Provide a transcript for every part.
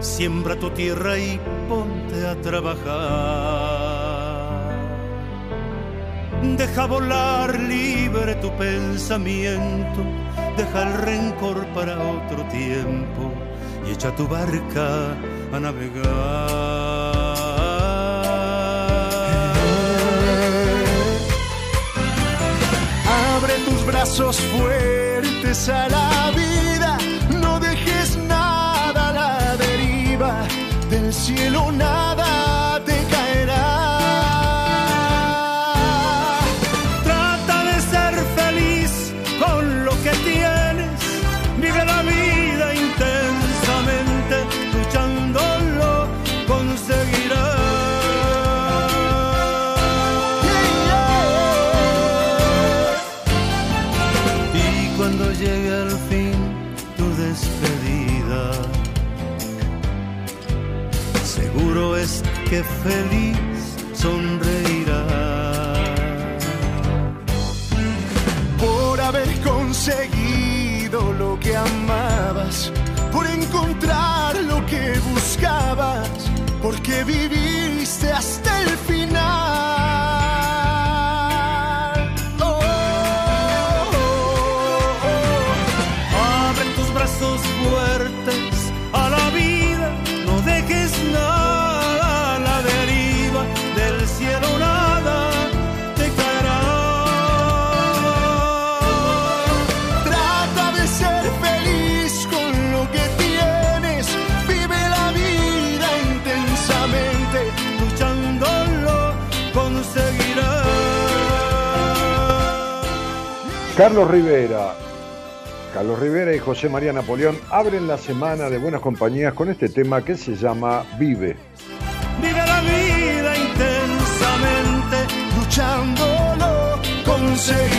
Siembra tu tierra y ponte a trabajar. Deja volar libre tu pensamiento, deja el rencor para otro tiempo y echa tu barca a navegar. Abre tus brazos fuertes a la vida del cielo nada que feliz sonreirá. Por haber conseguido lo que amabas, por encontrar lo que buscabas, porque viviste Carlos Rivera. Carlos Rivera y José María Napoleón abren la semana de buenas compañías con este tema que se llama Vive. Vive la vida intensamente, luchándolo conseguirás.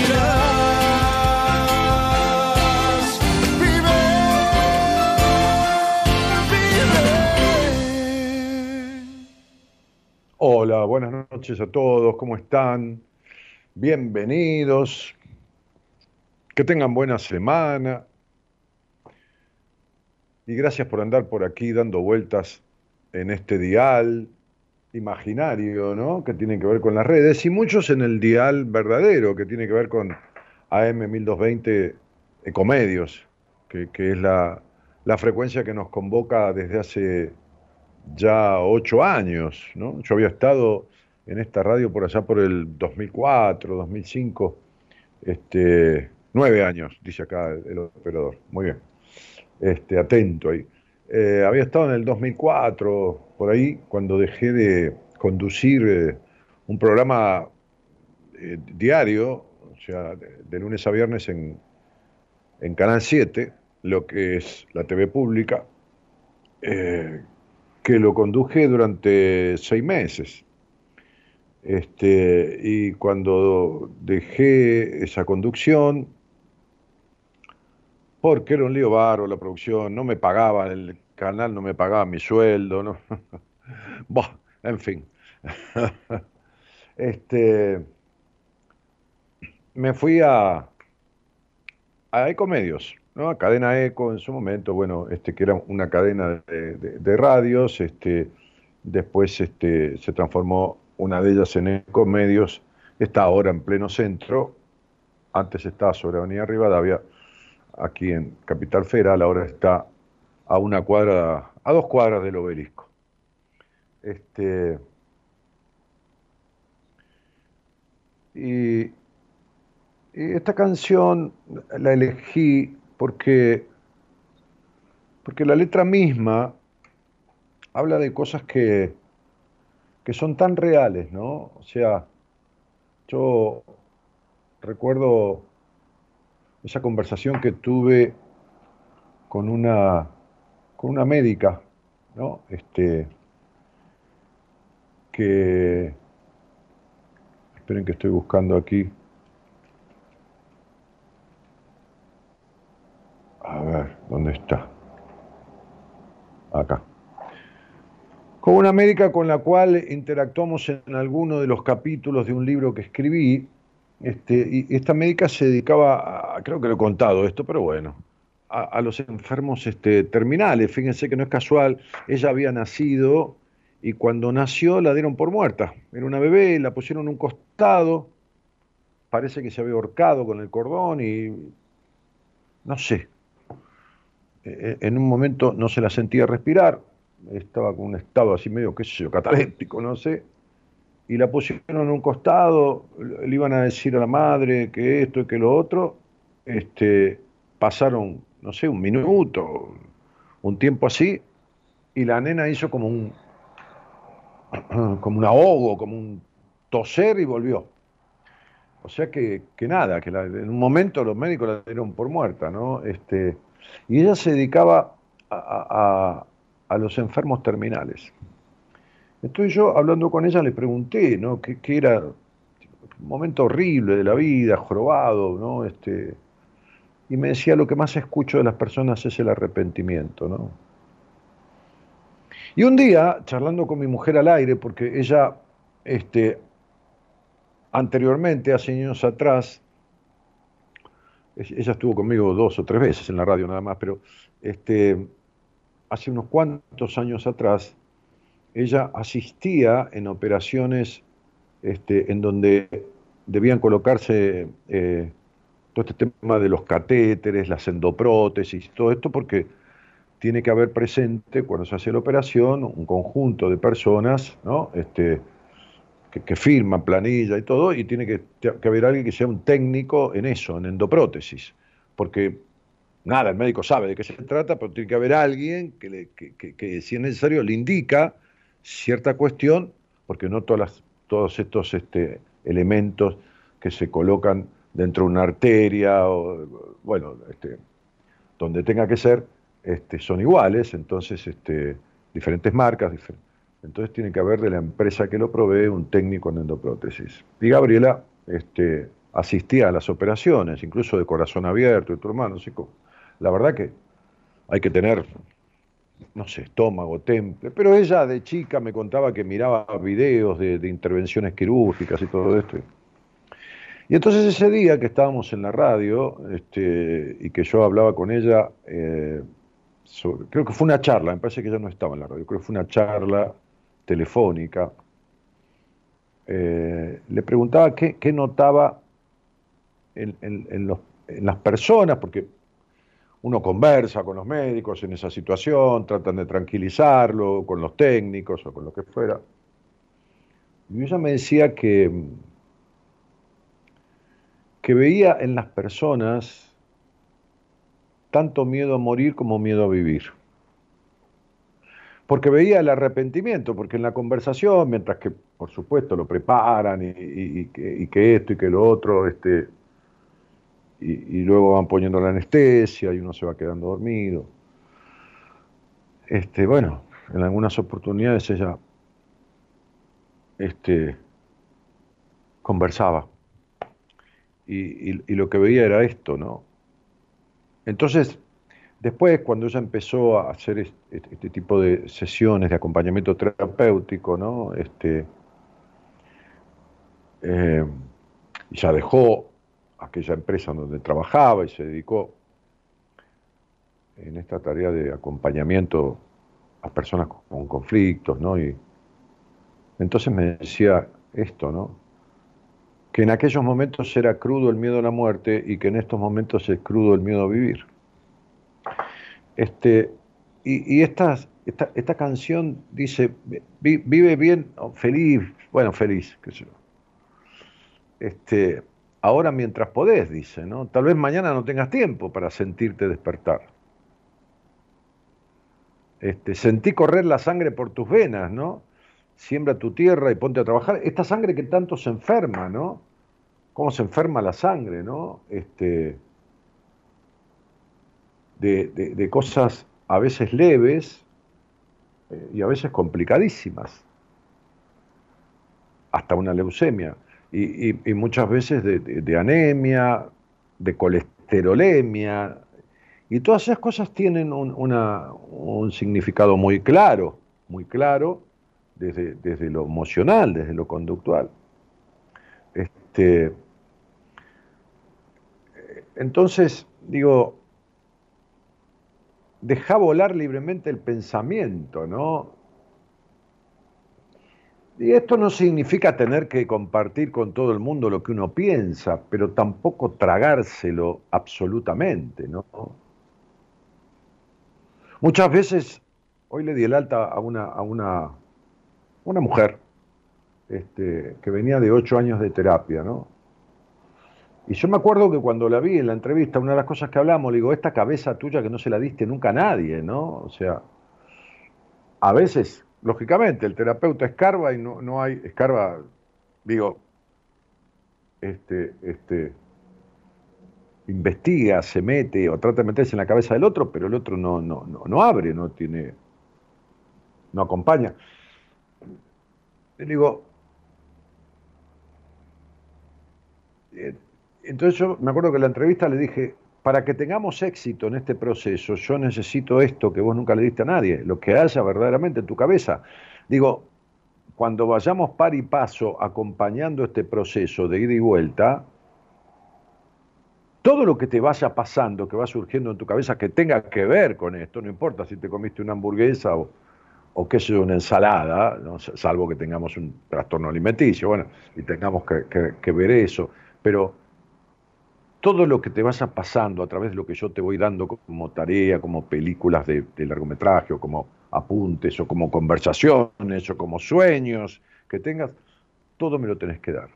Vive, vive. Hola, buenas noches a todos, ¿cómo están? Bienvenidos. Que tengan buena semana. Y gracias por andar por aquí dando vueltas en este dial imaginario, ¿no? Que tiene que ver con las redes y muchos en el dial verdadero, que tiene que ver con AM 1220 Ecomedios, que, es la, la frecuencia que nos convoca desde hace ya ocho años, ¿no? Yo había estado en esta radio por allá por el 2004, 2005, este, nueve años, dice acá el, operador. Muy bien, este, atento ahí. Eh, había estado en el 2004, por ahí, cuando dejé de conducir eh, un programa eh, diario, o sea, de, de, lunes a viernes en, en Canal 7, lo que es la TV pública, que lo conduje durante seis meses. Este, y cuando dejé esa conducción, porque era un lío baro la producción, no me pagaba, el canal no me pagaba mi sueldo, ¿no? en fin. este, me fui a, a Ecomedios, ¿no? A Cadena Eco en su momento, bueno, este, que era una cadena de, radios, este, después este, se transformó una de ellas en Ecomedios, está ahora en pleno centro, antes estaba sobre Avenida Rivadavia, aquí en Capital Federal, ahora está a una cuadra, a dos cuadras del obelisco. Este, y, y esta canción la elegí porque, porque la letra misma habla de cosas que, que son tan reales, ¿no? O sea, yo recuerdo esa conversación que tuve con una, con una médica, ¿no? Este, que, esperen que estoy buscando aquí, a ver, ¿dónde está? Acá. Con una médica con la cual interactuamos en alguno de los capítulos de un libro que escribí, este, y esta médica se dedicaba, a, creo que lo he contado esto, pero bueno, a, los enfermos este, terminales. Fíjense que no es casual, ella había nacido y cuando nació la dieron por muerta. Era una bebé, la pusieron en un costado, parece que se había ahorcado con el cordón y no sé. E, e, en un momento no se la sentía respirar, estaba con un estado así medio, qué sé yo, cataléptico, no sé y la pusieron en un costado, le iban a decir a la madre que esto y que lo otro, este, pasaron, no sé, un minuto, un tiempo así, y la nena hizo como un, como un ahogo, como un toser y volvió. O sea que, que nada, que en un momento los médicos la dieron por muerta, ¿no? Este, y ella se dedicaba a, a los enfermos terminales. Estoy yo hablando con ella, le pregunté, ¿no? ¿Qué, era? Un momento horrible de la vida, jorobado, ¿no? Este, y me decía, lo que más escucho de las personas es el arrepentimiento, ¿no? Y un día, charlando con mi mujer al aire, porque ella, este, anteriormente, hace años atrás, ella estuvo conmigo dos o tres veces en la radio nada más, pero este, hace unos cuantos años atrás, ella asistía en operaciones este, en donde debían colocarse eh, todo este tema de los catéteres, las endoprótesis, todo esto porque tiene que haber presente cuando se hace la operación un conjunto de personas ¿no? este, que, firman planilla y todo, y tiene que, haber alguien que sea un técnico en eso, en endoprótesis, porque nada, el médico sabe de qué se trata, pero tiene que haber alguien que, que si es necesario le indica cierta cuestión, porque no todas todos estos este, elementos que se colocan dentro de una arteria, o, bueno, este, donde tenga que ser, este, son iguales, entonces diferentes marcas, entonces tiene que haber de la empresa que lo provee un técnico en endoprótesis. Y Gabriela este, asistía a las operaciones, incluso de corazón abierto y tu hermano, la verdad que hay que tener no sé, estómago, temple, pero ella de chica me contaba que miraba videos de, intervenciones quirúrgicas y todo esto. Y entonces ese día que estábamos en la radio este, y que yo hablaba con ella, eh, creo que fue una charla, me parece que ella no estaba en la radio, creo que fue una charla telefónica, eh, le preguntaba qué, notaba en, en las personas, porque uno conversa con los médicos en esa situación, tratan de tranquilizarlo, con los técnicos o con lo que fuera. Y ella me decía que, que veía en las personas tanto miedo a morir como miedo a vivir. Porque veía el arrepentimiento, porque en la conversación, mientras que por supuesto lo preparan y, que, y que, esto y que lo otro, este, y, luego van poniendo la anestesia y uno se va quedando dormido. Este, bueno, en algunas oportunidades ella este, conversaba y, lo que veía era esto, ¿no? Entonces, después cuando ella empezó a hacer este, tipo de sesiones de acompañamiento terapéutico, ¿no? Este, eh, ya dejó aquella empresa donde trabajaba y se dedicó en esta tarea de acompañamiento a personas con conflictos, ¿no? Y entonces me decía esto, ¿no? Que en aquellos momentos era crudo el miedo a la muerte y que en estos momentos es crudo el miedo a vivir. Este, y, esta, esta, canción dice, vive bien, feliz, bueno, feliz, qué sé yo. Este, ahora mientras podés, dice, ¿no? Tal vez mañana no tengas tiempo para sentirte despertar. Este, sentí correr la sangre por tus venas, ¿no? Siembra tu tierra y ponte a trabajar. Esta sangre que tanto se enferma, ¿no? Cómo se enferma la sangre, ¿no? Este, de, cosas a veces leves eh, y a veces complicadísimas. Hasta una leucemia. Y, muchas veces de anemia, de colesterolemia, y todas esas cosas tienen un, significado muy claro, muy claro desde, desde, lo emocional, desde lo conductual. Este, entonces, digo, deja volar libremente el pensamiento, ¿no? Y esto no significa tener que compartir con todo el mundo lo que uno piensa, pero tampoco tragárselo absolutamente, ¿no? Muchas veces, hoy le di el alta a una, a una, una mujer este, que venía de ocho años de terapia, ¿no? Y yo me acuerdo que cuando la vi en la entrevista, una de las cosas que hablamos, le digo, esta cabeza tuya que no se la diste nunca a nadie, ¿no? O sea, a veces, lógicamente, el terapeuta escarba y no, no hay, escarba, digo, este, este, investiga, se mete o trata de meterse en la cabeza del otro, pero el otro no, no, no, abre, no tiene, no acompaña. Le digo, eh, entonces yo me acuerdo que en la entrevista le dije, para que tengamos éxito en este proceso, yo necesito esto que vos nunca le diste a nadie, lo que haya verdaderamente en tu cabeza. Digo, cuando vayamos par y paso acompañando este proceso de ida y vuelta, todo lo que te vaya pasando, que va surgiendo en tu cabeza, que tenga que ver con esto, no importa si te comiste una hamburguesa o, o qué sé una ensalada, salvo que tengamos un trastorno alimenticio, bueno, y tengamos que, ver eso, pero todo lo que te vaya pasando a través de lo que yo te voy dando como tarea, como películas de, largometraje, o como apuntes, o como conversaciones, o como sueños que tengas, todo me lo tenés que dar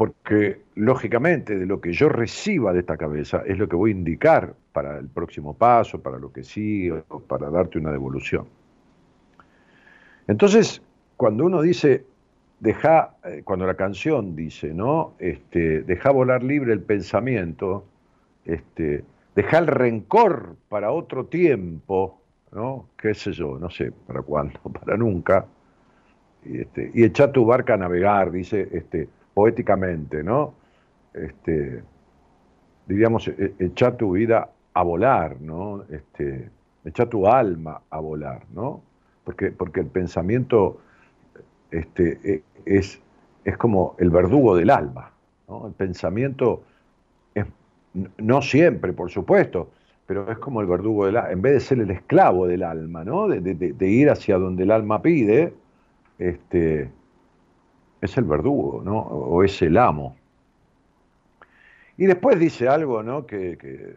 porque lógicamente de lo que yo reciba de esta cabeza es lo que voy a indicar para el próximo paso, para lo que sigue, para darte una devolución. Entonces, cuando uno dice, deja, eh, cuando la canción dice, ¿no? Este, deja volar libre el pensamiento, este, deja el rencor para otro tiempo, ¿no? ¿Qué sé yo? No sé, para cuándo, para nunca. Y, este, y echa tu barca a navegar, dice, este, poéticamente, ¿no? Este, diríamos, e, echar tu vida a volar, ¿no? Este, echar tu alma a volar, ¿no? Porque, porque el pensamiento este, e, es, es como el verdugo del alma, ¿no? El pensamiento es, no siempre, por supuesto, pero es como el verdugo del alma, en vez de ser el esclavo del alma, ¿no? De, ir hacia donde el alma pide, este, es el verdugo, ¿no? O es el amo. Y después dice algo, ¿no? Que,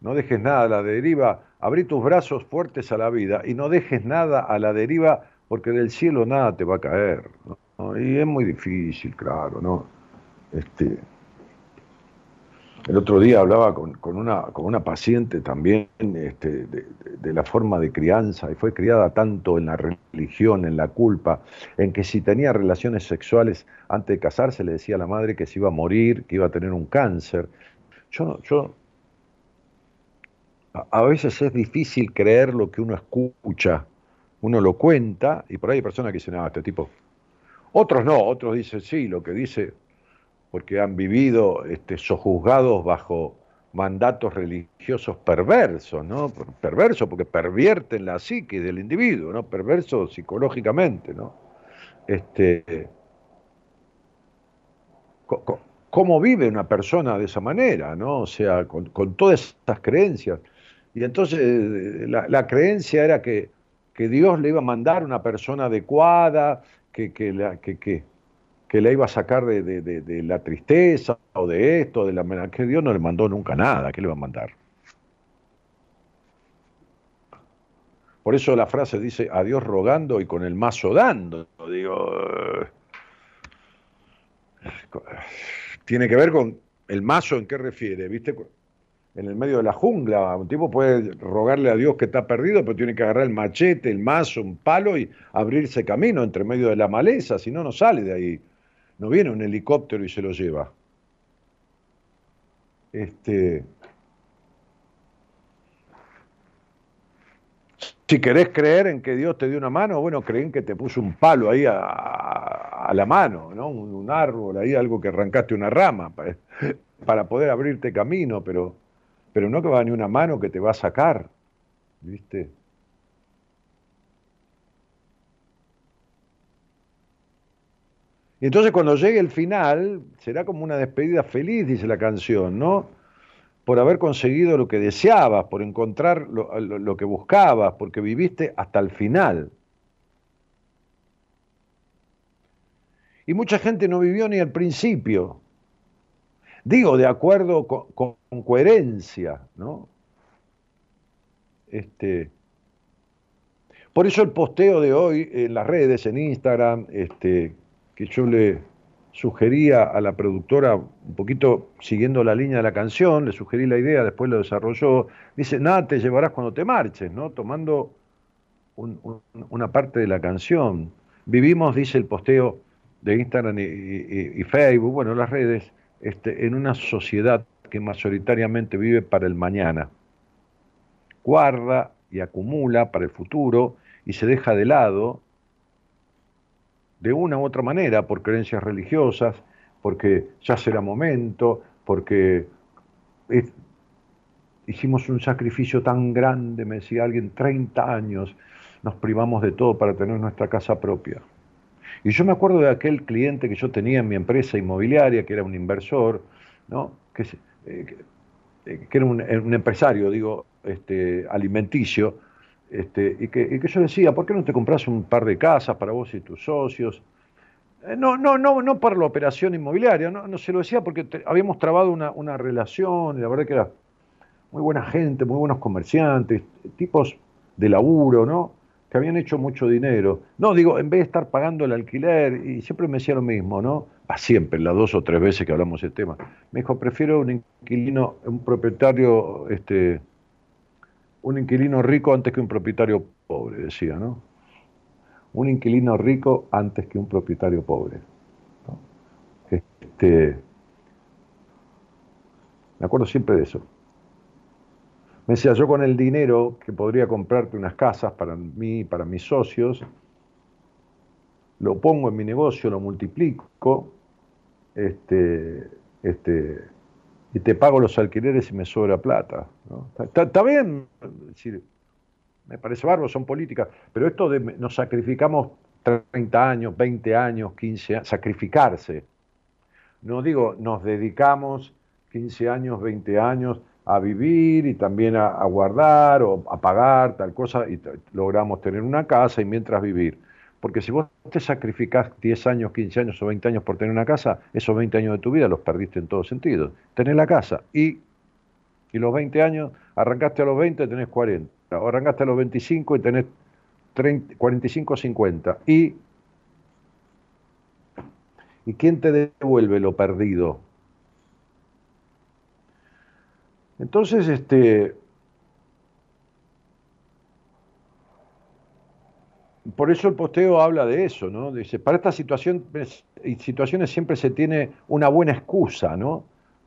no dejes nada a la deriva, abrí tus brazos fuertes a la vida y no dejes nada a la deriva porque del cielo nada te va a caer. ¿no? Y es muy difícil, claro, ¿no? Este, el otro día hablaba con, una, con una paciente también este, de, la forma de crianza y fue criada tanto en la religión, en la culpa, en que si tenía relaciones sexuales antes de casarse le decía a la madre que se iba a morir, que iba a tener un cáncer. Yo, yo a veces es difícil creer lo que uno escucha. Uno lo cuenta y por ahí hay personas que dicen, ah, este tipo. Otros no, otros dicen, sí, lo que dice, porque han vivido este, sojuzgados bajo mandatos religiosos perversos, ¿no? Perversos porque pervierten la psique del individuo, ¿no? Perversos psicológicamente, ¿no? Este, ¿Cómo vive una persona de esa manera, ¿no? O sea, con, todas esas creencias. Y entonces eh, la, creencia era que, Dios le iba a mandar una persona adecuada, que, que, la, que, que, iba a sacar de, la tristeza o de esto, de la que Dios no le mandó nunca nada, ¿qué le va a mandar? Por eso la frase dice a Dios rogando y con el mazo dando. Digo, eh, tiene que ver con el mazo en qué refiere, ¿viste? En el medio de la jungla. Un tipo puede rogarle a Dios que está perdido, pero tiene que agarrar el machete, el mazo, un palo y abrirse camino entre medio de la maleza, si no, no sale de ahí. No viene un helicóptero y se lo lleva. Este, si querés creer en que Dios te dio una mano, bueno, creen que te puso un palo ahí a, la mano, ¿no? Un, árbol ahí, algo que arrancaste una rama para, para poder abrirte camino, pero pero no que va ni una mano que te va a sacar, ¿viste? Y entonces cuando llegue el final, será como una despedida feliz, dice la canción, ¿no? Por haber conseguido lo que deseabas, por encontrar lo, que buscabas, porque viviste hasta el final. Y mucha gente no vivió ni al principio. Digo, de acuerdo con, coherencia, ¿no? Este, por eso el posteo de hoy en las redes, en Instagram, este, que yo le sugería a la productora, un poquito siguiendo la línea de la canción, le sugerí la idea, después lo desarrolló, dice, nada te llevarás cuando te marches, ¿no? Tomando una parte de la canción. Vivimos, dice el posteo de Instagram y Facebook, bueno, las redes, este, en una sociedad que mayoritariamente vive para el mañana. Guarda y acumula para el futuro y se deja de lado de una u otra manera por creencias religiosas, porque ya será momento, porque hicimos un sacrificio tan grande, me decía alguien, 30 años, nos privamos de todo para tener nuestra casa propia. Y yo me acuerdo de aquel cliente que yo tenía en mi empresa inmobiliaria, que era un inversor, ¿no? que, eh, eh, era un, empresario, digo, este, alimenticio, este, y, que, yo decía, ¿por qué no te compras un par de casas para vos y tus socios? Eh, no, no, no, no para la operación inmobiliaria, no, no se lo decía porque habíamos trabado una, una relación, y la verdad que era muy buena gente, muy buenos comerciantes, tipos de laburo, ¿no? que habían hecho mucho dinero. No, digo, en vez de estar pagando el alquiler, y siempre me decía lo mismo, ¿no? A siempre, las dos o tres veces que hablamos del tema. Me dijo, prefiero un inquilino, un propietario, este, un inquilino rico antes que un propietario pobre, decía, ¿no? Un inquilino rico antes que un propietario pobre. Este, me acuerdo siempre de eso. Me decía, yo con el dinero que podría comprarte unas casas para mí, para mis socios, lo pongo en mi negocio, lo multiplico, este, este, y te pago los alquileres y me sobra plata. Está, bien, me parece bárbaro, son políticas, pero esto de nos sacrificamos 30 años, 20 años, 15 años, sacrificarse. No digo, nos dedicamos 15 años, 20 años a vivir y también a, guardar o a pagar tal cosa y logramos tener una casa y mientras vivir. Porque si vos te sacrificás 10 años, 15 años o 20 años por tener una casa, esos 20 años de tu vida los perdiste en todos sentidos. Tenés la casa y, y los 20 años, arrancaste a los 20 tenés 40, o arrancaste a los 25 y tenés 30, 45 50. Y, ¿Y quién te devuelve lo perdido? Entonces, este, por eso el posteo habla de eso, ¿no? Dice, para estas situaciones, situaciones siempre se tiene una buena excusa, ¿no?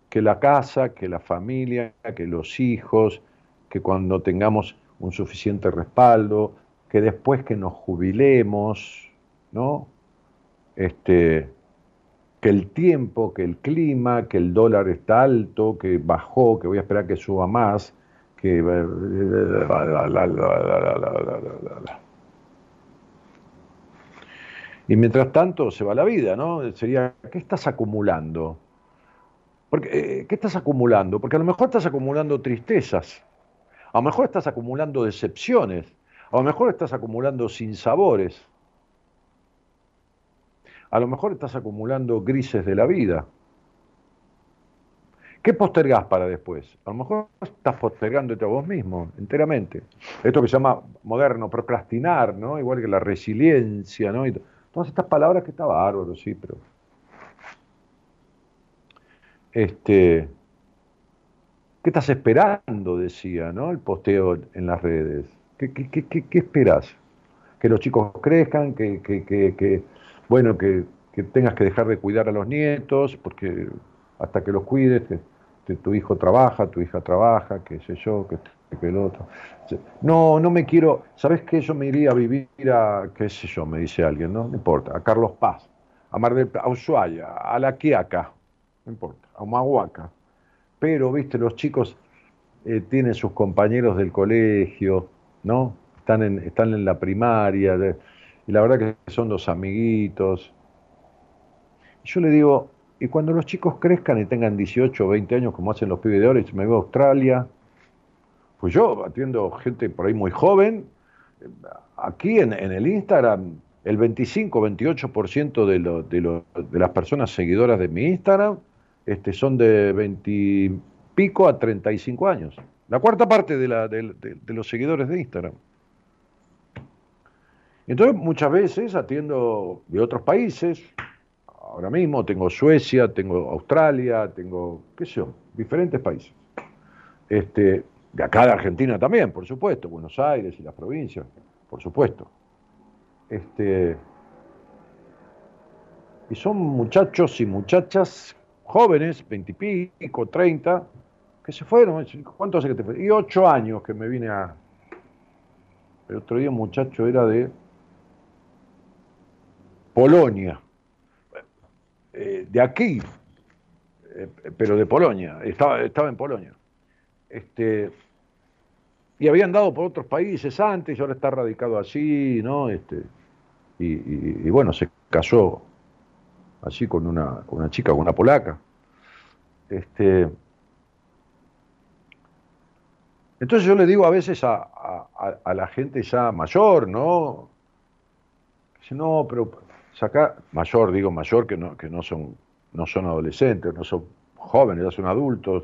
Que la casa, que la familia, que los hijos, que cuando tengamos un suficiente respaldo, que después que nos jubilemos, ¿no? Este, que el tiempo, que el clima, que el dólar está alto, que bajó, que voy a esperar que suba más, que... Y mientras tanto se va la vida, ¿no? Sería, ¿qué estás acumulando? Porque, ¿Qué estás acumulando? Porque a lo mejor estás acumulando tristezas, a lo mejor estás acumulando decepciones, a lo mejor estás acumulando sinsabores, a lo mejor estás acumulando grises de la vida. ¿Qué postergás para después? A lo mejor estás postergándote a vos mismo, enteramente. Esto que se llama moderno, procrastinar, ¿no? Igual que la resiliencia, ¿no? Todas estas palabras que está bárbaro, sí, pero. Este. ¿Qué estás esperando? Decía, ¿no? El posteo en las redes. ¿Qué, qué, qué, qué esperás? Que los chicos crezcan, que, que bueno, que, tengas que dejar de cuidar a los nietos, porque hasta que los cuides, tu hijo trabaja, tu hija trabaja, qué sé yo, que, que el otro. No, no me quiero, ¿sabes qué? Yo me iría a vivir a, qué sé yo, me dice alguien, ¿no? No importa, a Carlos Paz, a Mar del a Ushuaia, a La Quiaca, no importa, a Humahuaca. Pero, viste, los chicos eh, tienen sus compañeros del colegio, ¿no? Están en, están en la primaria, y la verdad que son los amiguitos. Yo le digo, y cuando los chicos crezcan y tengan 18 o 20 años, como hacen los pibes de ahora, me voy a Australia, pues yo atiendo gente por ahí muy joven, aquí en, el Instagram, el 25-28% de, de, las personas seguidoras de mi Instagram este, son de 20 pico a 35 años. La cuarta parte de, de los seguidores de Instagram. Entonces muchas veces atiendo de otros países, ahora mismo tengo Suecia, tengo Australia, tengo, qué sé yo, diferentes países. Este, de acá de Argentina también, por supuesto, Buenos Aires y las provincias, por supuesto. Este, y son muchachos y muchachas jóvenes, veintipico, treinta, que se fueron. ¿Cuánto hace que te fue? Y ocho años que me vine a... El otro día un muchacho era de Polonia, eh, de aquí, eh, pero de Polonia, estaba, estaba en Polonia. Este, y habían dado por otros países antes, y ahora está radicado allí, ¿no? Este, y, bueno, se casó así con una, con una chica, con una polaca. Este, entonces yo le digo a veces a, a la gente ya mayor, ¿no? Dice, no, pero saca, mayor, digo mayor, que no, que no son, no son adolescentes, no son jóvenes, ya son adultos,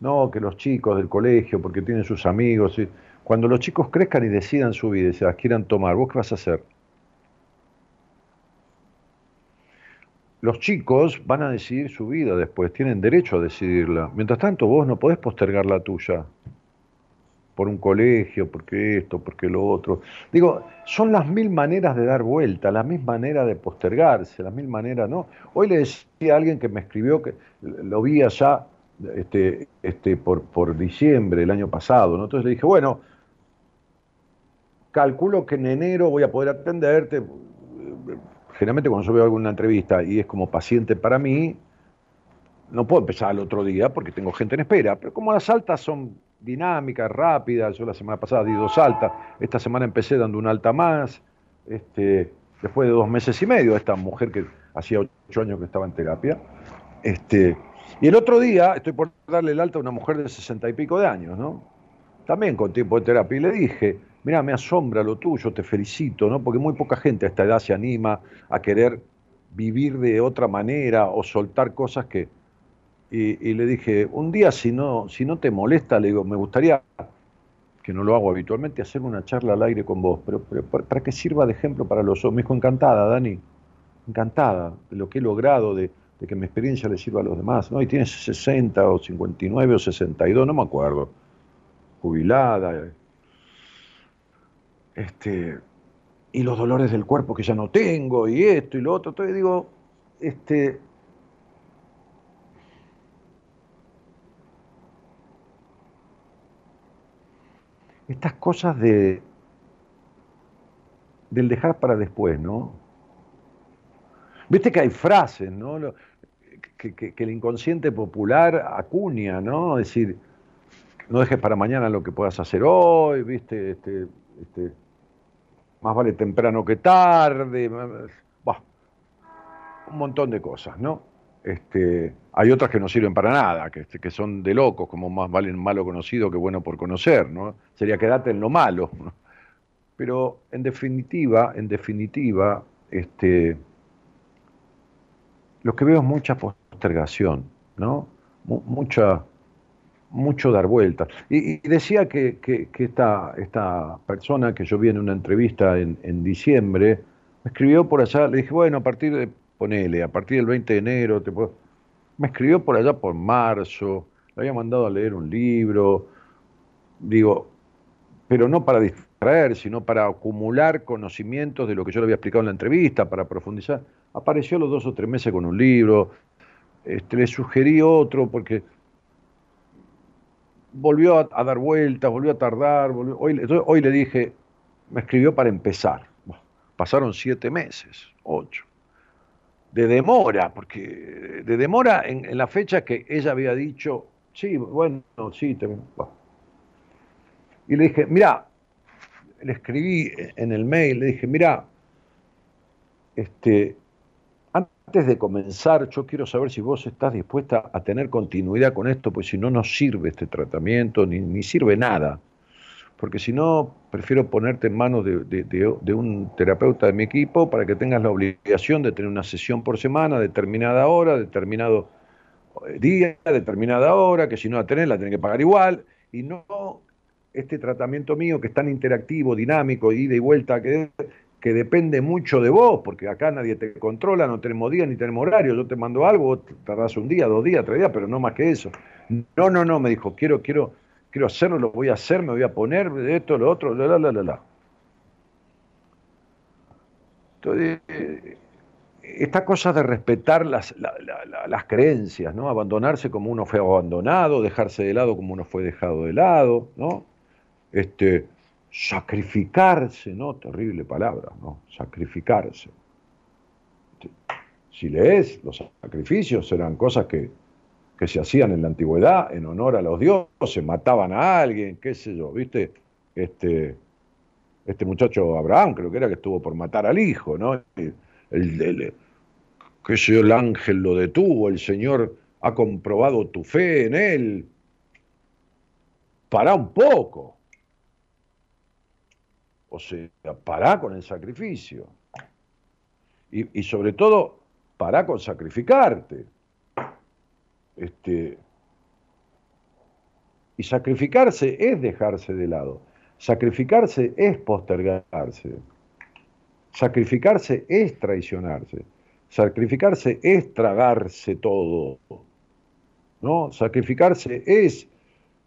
no, que los chicos del colegio, porque tienen sus amigos, y cuando los chicos crezcan y decidan su vida y se las quieran tomar, ¿vos qué vas a hacer? Los chicos van a decidir su vida después, tienen derecho a decidirla. Mientras tanto, vos no podés postergar la tuya por un colegio, porque esto, porque lo otro. Digo, son las mil maneras de dar vuelta, la misma manera de postergarse, las mil maneras, ¿no? Hoy le decía a alguien que me escribió que lo vi allá este, este, por, por diciembre del año pasado. Entonces le dije, bueno, calculo que en enero voy a poder atenderte. Generalmente cuando yo veo alguna entrevista y es como paciente para mí, no puedo empezar al otro día porque tengo gente en espera, pero como las altas son dinámica, rápida. Yo la semana pasada di dos altas, esta semana empecé dando una alta más. Este, después de dos meses y medio, esta mujer que hacía ocho años que estaba en terapia. Este, y el otro día estoy por darle el alta a una mujer de sesenta y pico de años, ¿no? También con tiempo de terapia. Y le dije, mira, me asombra lo tuyo, te felicito, ¿no? Porque muy poca gente a esta edad se anima a querer vivir de otra manera o soltar cosas que, y, le dije, un día si no, si no te molesta, le digo, me gustaría, que no lo hago habitualmente, hacer una charla al aire con vos, pero, para que sirva de ejemplo para los otros. Me dijo, encantada, Dani, encantada de lo que he logrado, de, que mi experiencia le sirva a los demás. ¿no? Y tienes 60 o 59 o 62, no me acuerdo, jubilada. Este, y los dolores del cuerpo que ya no tengo, y esto y lo otro. Entonces digo, este, estas cosas de del dejar para después, ¿no? Viste que hay frases, ¿no? Que, que, el inconsciente popular acuña, ¿no? Es decir, no dejes para mañana lo que puedas hacer hoy, ¿viste? Este, este, más vale temprano que tarde, un montón de cosas, ¿no? Este, hay otras que no sirven para nada, que, que son de locos, como más vale malo conocido que bueno por conocer, ¿no? Sería quedarte en lo malo. Pero en definitiva, en definitiva, este, lo que veo es mucha postergación, ¿no? mucha, mucho dar vueltas. Y, decía que, que, esta, esta, persona que yo vi en una entrevista en, en diciembre, me escribió por allá, le dije, bueno, a partir de ponele, a partir del 20 de enero, te puedo... me escribió por allá por marzo, le había mandado a leer un libro, digo, pero no para distraer, sino para acumular conocimientos de lo que yo le había explicado en la entrevista, para profundizar. Apareció los dos o tres meses con un libro, este, le sugerí otro porque volvió a, dar vueltas, volvió a tardar, Hoy, hoy le dije, me escribió para empezar. Pasaron siete meses, ocho. De demora, porque de demora en, la fecha que ella había dicho, sí, bueno, sí, te, y le dije, mira, le escribí en el mail, le dije, mira, este, antes de comenzar, yo quiero saber si vos estás dispuesta a tener continuidad con esto, pues si no, no sirve este tratamiento, ni, sirve nada. Porque si no, prefiero ponerte en manos de, un terapeuta de mi equipo para que tengas la obligación de tener una sesión por semana, determinada hora, determinado eh, día, determinada hora, que si no la tenés, la tenés que pagar igual, y no este tratamiento mío que es tan interactivo, dinámico, ida y vuelta, que, que depende mucho de vos, porque acá nadie te controla, no tenemos día ni tenemos horario, yo te mando algo, vos tardás un día, dos días, tres días, pero no más que eso. No, no, no, me dijo, quiero, quiero quiero hacerlo, lo voy a hacer, me voy a poner esto, lo otro, la, la, la, la. Entonces, eh, esta cosa de respetar las, las creencias, ¿no? Abandonarse como uno fue abandonado, dejarse de lado como uno fue dejado de lado, ¿no? Este, sacrificarse, ¿no? Terrible palabra, ¿no? Sacrificarse. Si lees, los sacrificios eran cosas que que se hacían en la antigüedad en honor a los dioses, mataban a alguien, qué sé yo, ¿viste? Este, este muchacho Abraham, creo que era que estuvo por matar al hijo, ¿no? El, el, yo, el ángel lo detuvo, el Señor ha comprobado tu fe en él. Pará un poco. O sea, pará con el sacrificio. Y, sobre todo, pará con sacrificarte. Este, y sacrificarse es dejarse de lado. Sacrificarse es postergarse. Sacrificarse es traicionarse. Sacrificarse es tragarse todo. ¿No? Sacrificarse es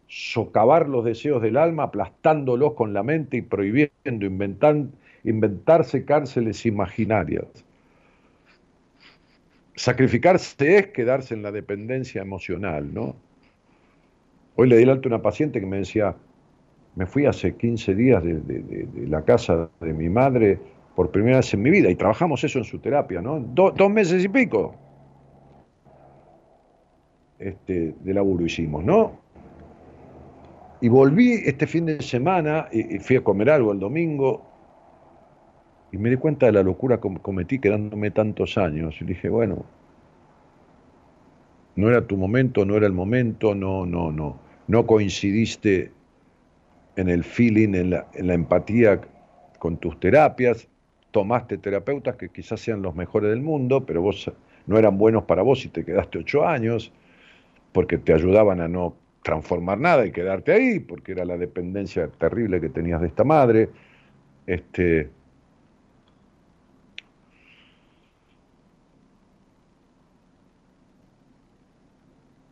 socavar los deseos del alma, aplastándolos con la mente y prohibiendo inventarse cárceles imaginarias. Sacrificarse es quedarse en la dependencia emocional, ¿no? Hoy le di el alto a una paciente que me decía, me fui hace 15 días de, la casa de mi madre por primera vez en mi vida y trabajamos eso en su terapia, ¿no? dos meses y pico este, de laburo hicimos, ¿no? Y volví este fin de semana y, fui a comer algo el domingo y me di cuenta de la locura que cometí quedándome tantos años. Y dije, bueno, no era tu momento, no era el momento, no, no, no. No coincidiste en el feeling, en la, en la empatía con tus terapias. Tomaste terapeutas que quizás sean los mejores del mundo, pero vos no eran buenos para vos y te quedaste ocho años, porque te ayudaban a no transformar nada y quedarte ahí, porque era la dependencia terrible que tenías de esta madre. Este,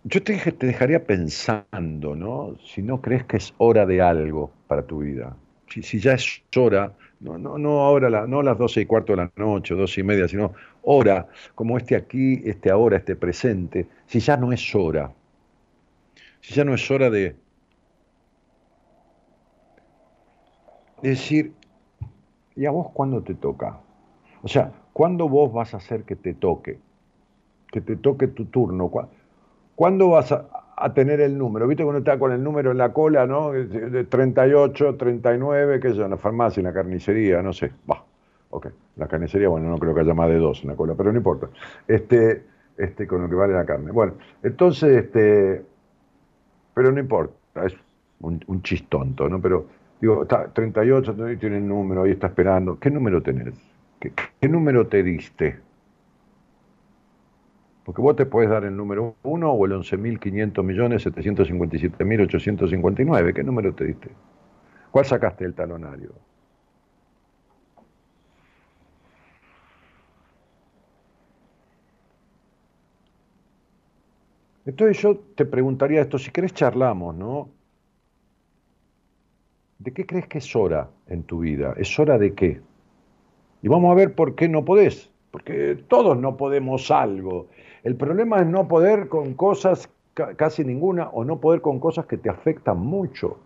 Yo te, te dejaría pensando, ¿no? Si no crees que es hora de algo para tu vida. Si, si ya es hora, no, no, no ahora, la, no las doce y cuarto de la noche, doce y media, sino hora, como este aquí, este ahora, este presente. Si ya no es hora. Si ya no es hora de, decir, ¿y a vos cuándo te toca? O sea, ¿cuándo vos vas a hacer que te toque? Que te toque tu turno. ¿Cuá- ¿Cuándo vas a, tener el número? ¿Viste cuando está con el número en la cola, no? De 38, 39, qué sé yo, en la farmacia, en la carnicería, no sé. Va, ok. La carnicería, bueno, no creo que haya más de dos en la cola, pero no importa. Este, este, con lo que vale la carne. Bueno, entonces, este, pero no importa, es un, un chistonto, ¿no? Pero, digo, está 38, ahí tiene el número, ahí está esperando. ¿Qué número tenés? ¿Qué, número te diste? Porque vos te puedes dar el número 1 o el 11.500 millones 757.859. ¿Qué número te diste? ¿Cuál sacaste del talonario? Entonces yo te preguntaría esto, si querés charlamos, ¿no? ¿De qué crees que es hora en tu vida? ¿Es hora de qué? Y vamos a ver por qué no podés. Porque todos no podemos algo. El problema es no poder con cosas, ca- casi ninguna, o no poder con cosas que te afectan mucho.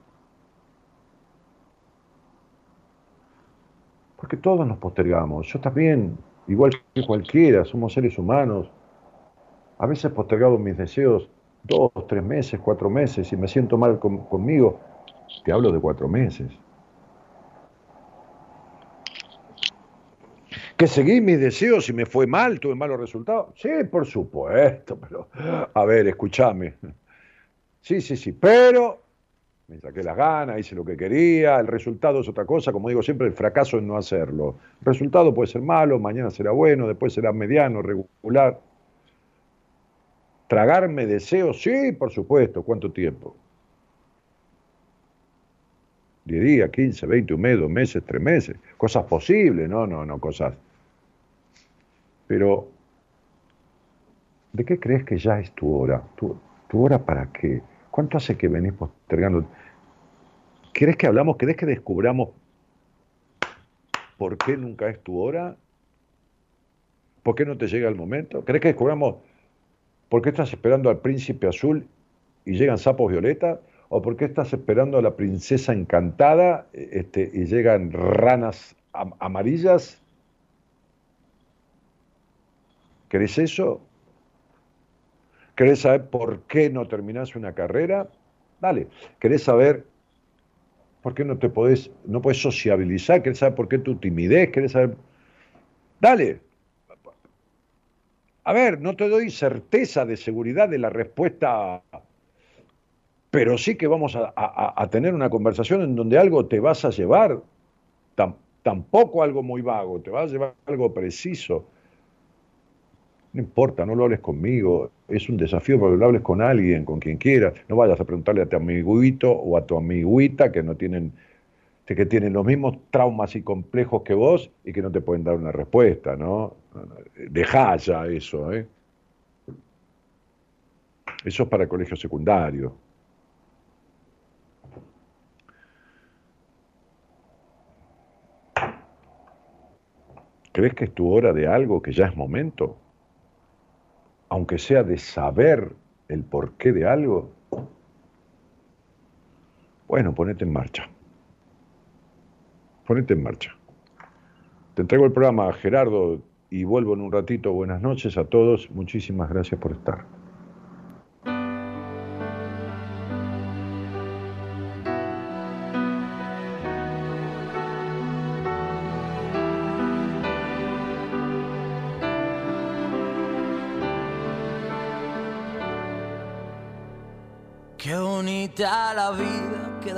Porque todos nos postergamos. Yo también, igual que cualquiera, somos seres humanos. A veces postergado mis deseos dos, tres meses, cuatro meses, y me siento mal con- conmigo. Te hablo de cuatro meses. Que seguí mis deseos y me fue mal, tuve malos resultados. Sí, por supuesto, pero a ver, escúchame. Sí, sí, sí, pero me saqué las ganas, hice lo que quería, el resultado es otra cosa, como digo siempre, el fracaso es no hacerlo. El resultado puede ser malo, mañana será bueno, después será mediano, regular. Tragarme deseos, sí, por supuesto, ¿cuánto tiempo? 10 días, 15, 20, un mes, dos meses, tres meses. Cosas posibles, no, no, no, cosas. Pero, ¿de qué crees que ya es tu hora? ¿Tu, tu hora para qué? ¿Cuánto hace que venís postergando? ¿Querés que hablamos? ¿Querés que descubramos por qué nunca es tu hora? ¿Por qué no te llega el momento? ¿Querés que descubramos por qué estás esperando al príncipe azul y llegan sapos violetas? ¿O por qué estás esperando a la princesa encantada este, y llegan ranas am- amarillas? ¿Querés eso? ¿Querés saber por qué no terminás una carrera? Dale. ¿Querés saber por qué no te podés, no podés sociabilizar? ¿Querés saber por qué tu timidez? ¿Querés saber? Dale. A ver, no te doy certeza de seguridad de la respuesta, pero sí que vamos a, tener una conversación en donde algo te vas a llevar, Tam- tampoco algo muy vago, te vas a llevar algo preciso. No importa, no lo hables conmigo, es un desafío para que lo hables con alguien, con quien quieras. No vayas a preguntarle a tu amiguito o a tu amiguita que no tienen, que tienen los mismos traumas y complejos que vos y que no te pueden dar una respuesta, ¿no? Dejá ya eso, ¿eh? Eso es para colegio secundario. ¿Crees que es tu hora de algo que ya es momento? Aunque sea de saber el porqué de algo. Bueno, ponete en marcha. Ponete en marcha. Te entrego el programa, Gerardo, y vuelvo en un ratito. Buenas noches a todos. Muchísimas gracias por estar.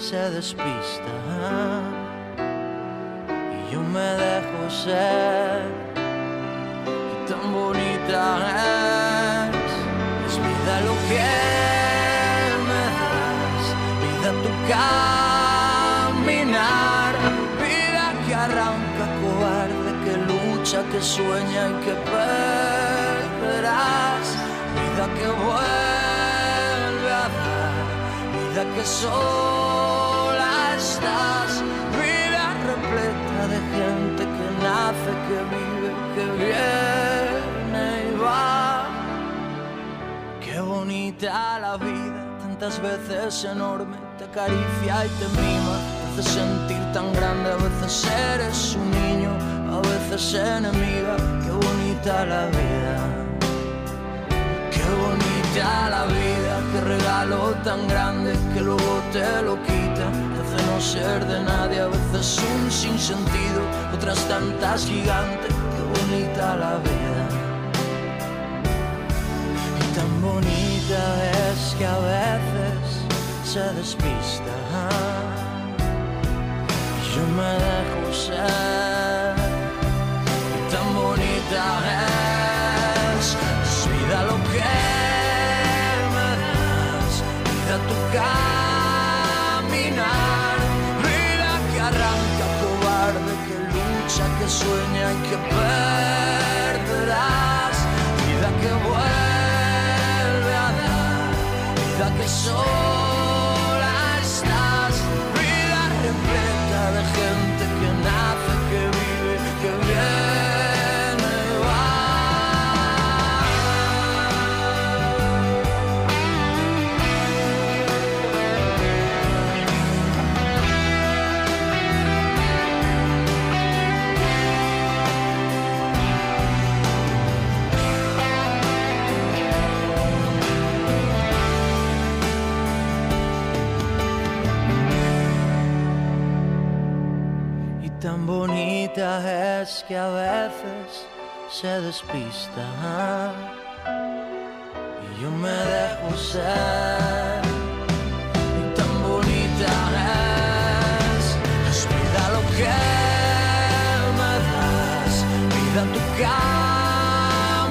se despista. Y yo me dejo ser. Y tan bonita es. Es vida lo que me das. Vida tu caminar. cobarde que lucha, que sueña y que perderás. Vida que vuelve a dar, vida que sola repleta de gente que nace, que vive, que viene y va. Qué bonita la vida, tantas veces enorme, te acaricia y te mima, te hace sentir tan grande, a veces eres un niño, a veces enemiga, qué bonita la vida. Qué bonita la vida, qué regalo tan grande que luego te lo quita. Ser de nadie, a veces un sinsentido, otras tantas gigantes. Qué bonita la vida. Y tan bonita es que a veces se despista. Yo me dejo ser. Y tan bonita es, es vida lo que me das, vida tu caminar, sueña y que perderás, vida que vuelve a dar, vida que sola que a veces se despista. Y yo me dejo ser. Y tan bonita es, es vida lo que me das, vida tu caminar,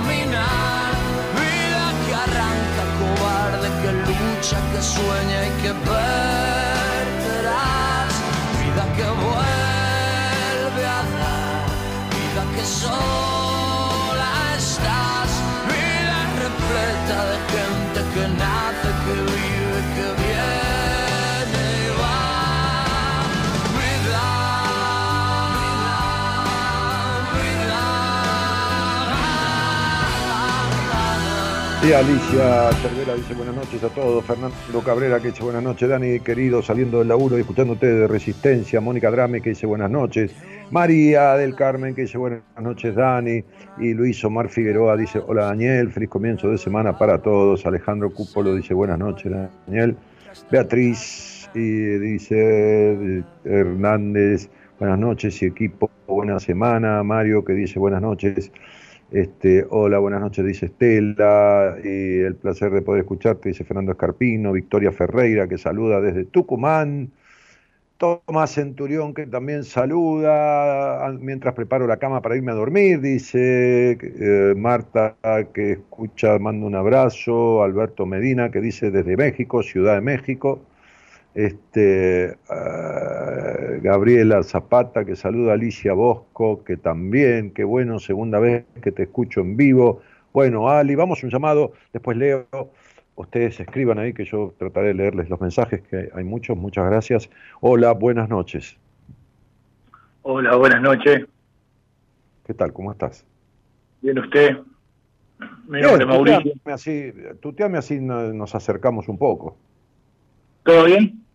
vida que arranca cobarde, que lucha, que sueña y que gente que nace, que vive, Y Alicia Cervera dice buenas noches a todos. Fernando Cabrera que dice buenas noches. Dani, querido, saliendo del laburo y escuchándote de Resistencia. Mónica Drame que dice buenas noches. María del Carmen que dice buenas noches, Dani. Y Luis Omar Figueroa dice hola, Daniel. Feliz comienzo de semana para todos. Alejandro Cúpolo dice buenas noches, Daniel. Beatriz y dice Hernández, buenas noches y equipo, buena semana. Mario que dice buenas noches. Este, hola, buenas noches, dice Estela, y el placer de poder escucharte, dice Fernando Escarpino, Victoria Ferreira, que saluda desde Tucumán, Tomás Centurión, que también saluda, ah, mientras preparo la cama para irme a dormir, dice eh, Marta, que escucha, manda un abrazo, Alberto Medina, que dice desde México, Ciudad de México, este, ah, Gabriela Zapata, que saluda a Alicia Bosco, que también, qué bueno, segunda vez que te escucho en vivo. Bueno, Ali, vamos a un llamado, después leo, ustedes escriban ahí que yo trataré de leerles los mensajes, que hay muchos, muchas gracias. Hola, buenas noches. Hola, buenas noches. ¿Qué tal? ¿Cómo estás? Bien, usted. Mi Bien, nombre es Mauricio. tuteame así, tuteame así no- nos acercamos un poco. ¿Todo bien?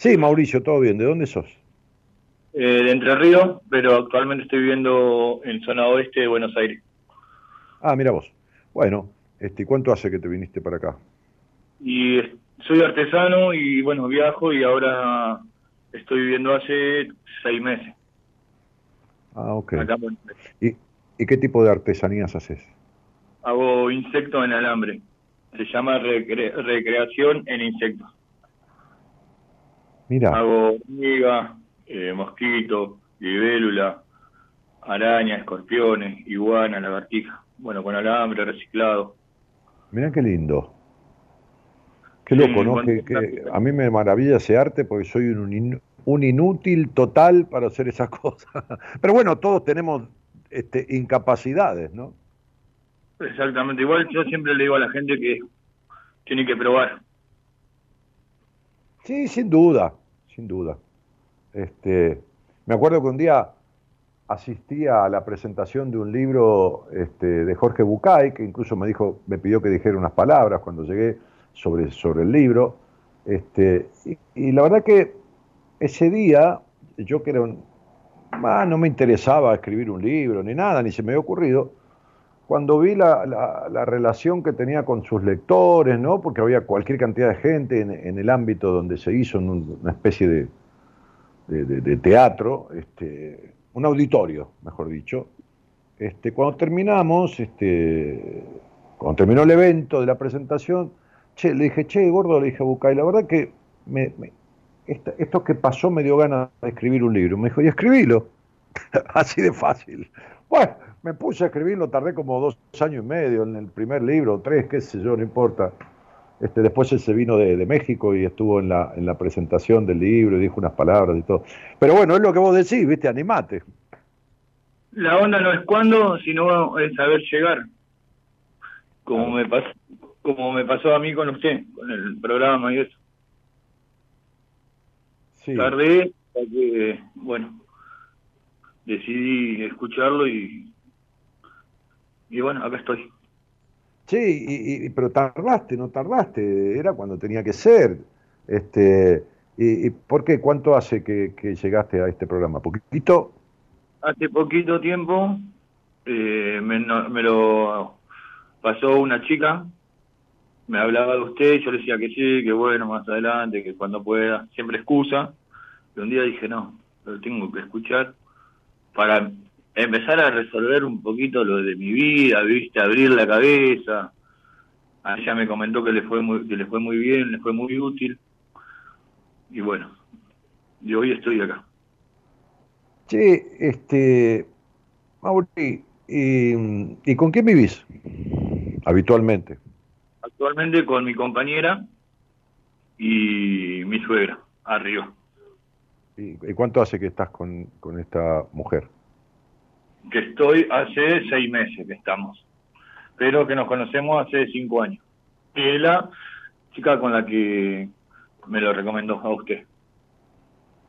Sí, Mauricio, todo bien. ¿De dónde sos? Eh, de Entre Ríos, pero actualmente estoy viviendo en zona oeste de Buenos Aires. Ah, mira vos. Bueno, este, ¿y ¿cuánto hace que te viniste para acá? Y soy artesano y bueno, viajo y ahora estoy viviendo hace seis meses Ah, ok. acá. ¿Y, y qué tipo de artesanías haces? Hago insectos en alambre. Se llama recre- recreación en insectos. Mira, Hago hormiga, eh, mosquito, libélula, araña, escorpiones, iguana, lagartija. Bueno, con alambre reciclado. mira qué lindo. Qué Sí, loco, ¿no? Que, que a mí me maravilla ese arte porque soy un, in- un inútil total para hacer esas cosas. Pero bueno, todos tenemos este, incapacidades, ¿no? Exactamente, igual yo siempre le digo a la gente que tiene que probar. Sí, sin duda, sin duda. Este, me acuerdo que un día asistía a la presentación de un libro este, de Jorge Bucay, que incluso me dijo, me pidió que dijera unas palabras cuando llegué sobre, sobre el libro. Este, y, la verdad que ese día, yo que era un, ah, no me interesaba escribir un libro ni nada, ni se me había ocurrido, cuando vi la, la, relación que tenía con sus lectores, ¿no? porque había cualquier cantidad de gente en, el ámbito donde se hizo una especie de, teatro, este, un auditorio, mejor dicho. Este, cuando terminamos, este, cuando terminó el evento de la presentación, che, le dije, che, gordo, le dije a Bucay, la verdad que esto, que pasó me dio ganas de escribir un libro. Me dijo, y escribilo. Así de fácil. Bueno, me puse a escribirlo, tardé como dos años y medio en el primer libro, tres, qué sé yo, no importa. Este, después él se vino de, México y estuvo en la, en la presentación del libro y dijo unas palabras y todo. Pero bueno, es lo que vos decís, viste, animate. La onda no es cuándo, sino es saber llegar. Como me pasó, como me pasó a mí con usted, con el programa y eso. Sí. Tardé, que, bueno, decidí escucharlo y, y bueno, acá estoy. Sí, y, pero tardaste, no tardaste, era cuando tenía que ser. Este, y, por qué? ¿Cuánto hace que, llegaste a este programa? ¿Poquito? Hace poquito tiempo eh, me, lo pasó una chica, me hablaba de usted, yo le decía que sí, que bueno, más adelante, que cuando pueda, siempre excusa. Y un día dije, no, lo tengo que escuchar para empezar a resolver un poquito lo de mi vida, viste, abrir la cabeza. A ella me comentó que le fue muy, que le fue muy bien, le fue muy útil. Y bueno, y hoy estoy acá. Che, este, Mauri, ¿y, con quién vivís habitualmente? Actualmente con mi compañera y mi suegra, arriba. ¿Y, cuánto hace que estás con, con esta mujer? Que estoy hace seis meses que estamos, pero que nos conocemos hace cinco años. Y es la chica con la que me lo recomendó a usted.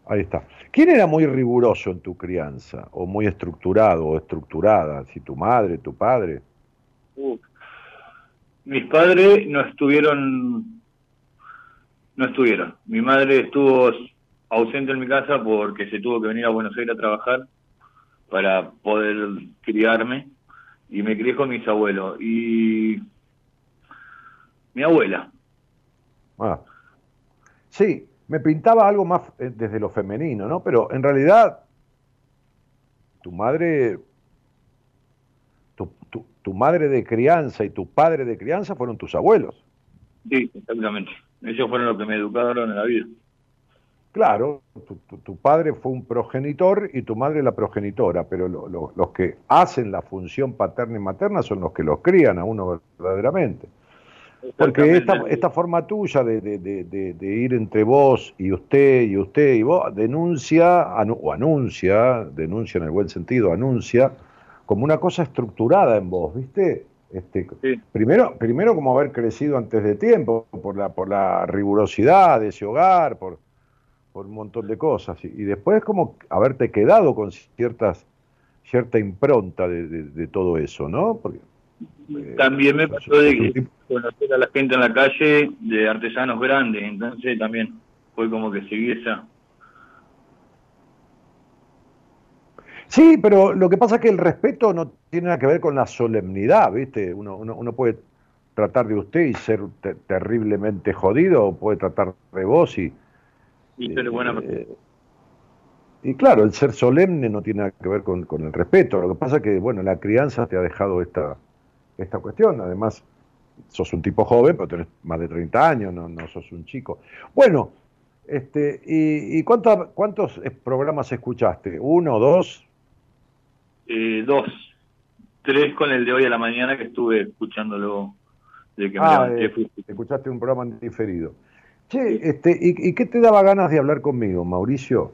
Ahí está. ¿Quién era muy riguroso en tu crianza? ¿O muy estructurado o estructurada? ¿Si tu madre, tu padre? mis padres no estuvieron, no estuvieron. Mi madre estuvo ausente en mi casa porque se tuvo que venir a Buenos Aires a trabajar para poder criarme y me crié con mis abuelos y mi abuela. Ah. Sí, me pintaba algo más eh, desde lo femenino, ¿no? Pero en realidad tu madre tu, tu, tu madre de crianza y tu padre de crianza fueron tus abuelos. Sí, exactamente. Ellos fueron los que me educaron en la vida. Claro, tu, padre fue un progenitor y tu madre la progenitora, pero los que hacen la función paterna y materna son los que los crían a uno verdaderamente. Porque esta, esta forma tuya de, de, ir entre vos y usted y usted y vos denuncia, o anuncia, denuncia en el buen sentido, anuncia como una cosa estructurada en vos, ¿viste? Este, primero, primero como haber crecido antes de tiempo, por la, por la rigurosidad de ese hogar, por por un montón de cosas. Y, después como haberte quedado con ciertas cierta impronta de, todo eso, ¿no? Porque, eh, también me pasó de conocer a la gente en la calle de artesanos grandes, entonces también fue como que seguí esa... Sí, pero lo que pasa es que el respeto no tiene nada que ver con la solemnidad, ¿viste? Uno, uno, uno puede tratar de usted y ser terriblemente jodido, o puede tratar de vos y, eh, y claro, el ser solemne no tiene nada que ver con, el respeto. Lo que pasa es que, bueno, la crianza te ha dejado esta, esta cuestión. Además, sos un tipo joven, pero tenés más de 30 años, no, no sos un chico. Bueno, este, ¿y, y cuántos programas escuchaste? ¿Uno, dos? Eh, dos. Tres con el de hoy a la mañana que estuve escuchándolo de que ah, eh, escuchaste un programa diferido. Che, este, ¿y, ¿y qué te daba ganas de hablar conmigo, Mauricio?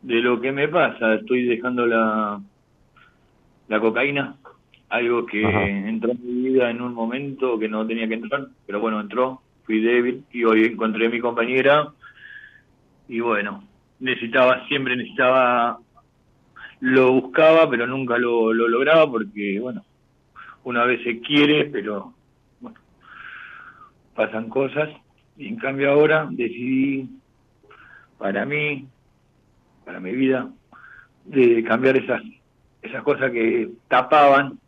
De lo que me pasa, estoy dejando la, la cocaína, algo que Ajá. entró en mi vida en un momento que no tenía que entrar, pero bueno, entró, fui débil y hoy encontré a mi compañera y bueno, necesitaba, siempre necesitaba, lo buscaba, pero nunca lo, lo lograba porque, bueno, una vez se quiere, pero bueno, pasan cosas y en cambio ahora decidí para mí, para mi vida, de cambiar esas esas cosas que tapaban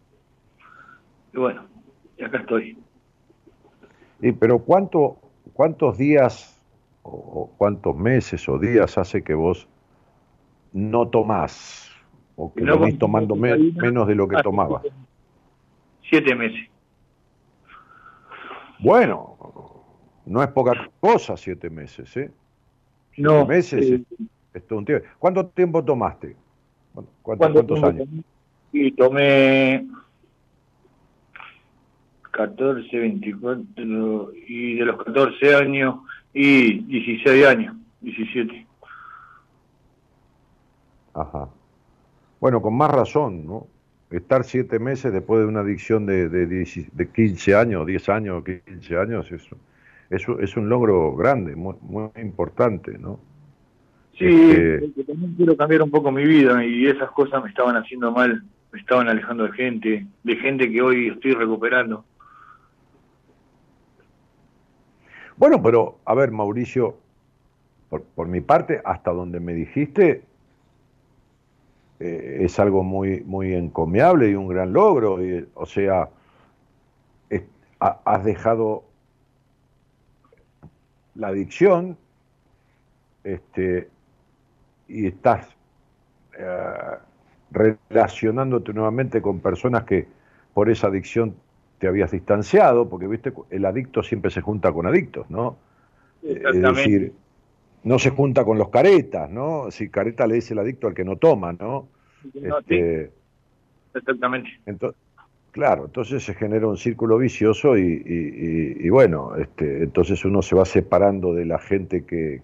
y bueno, y acá estoy. Pero ¿cuánto, ¿cuántos días o, cuántos meses o días hace que vos no tomás o que No venís tomando me- menos de lo que tomabas? Siete meses. Bueno, no es poca cosa siete meses, ¿eh? Siete No, meses eh, es, todo un tiempo. ¿Cuánto tiempo tomaste? ¿Cuánto- cuántos, ¿Cuánto cuántos años? tomé? Y tomé 14, 24, y de los 14 años, y 16 años, 17. Ajá. Bueno, con más razón, ¿no? Estar siete meses después de una adicción de, de, 10 de 15 años, 10 años, 15 años, eso, eso es un logro grande, muy, muy importante, ¿no? Sí, Este- porque también quiero cambiar un poco mi vida y esas cosas me estaban haciendo mal, me estaban alejando de gente, de gente que hoy estoy recuperando. Bueno, pero, a ver, Mauricio, por, por mi parte, hasta donde me dijiste, eh, es algo muy, muy encomiable y un gran logro. y, o sea, es- ha- has dejado la adicción este, y estás eh, relacionándote nuevamente con personas que por esa adicción te habías distanciado, porque viste, el adicto siempre se junta con adictos, ¿no? Es decir, no se junta con los caretas, ¿no? Si careta le dice el adicto al que no toma, ¿no? No, sí, Este, exactamente. ento- claro, entonces se genera un círculo vicioso y, y- y- y bueno, este, entonces uno se va separando de la gente que,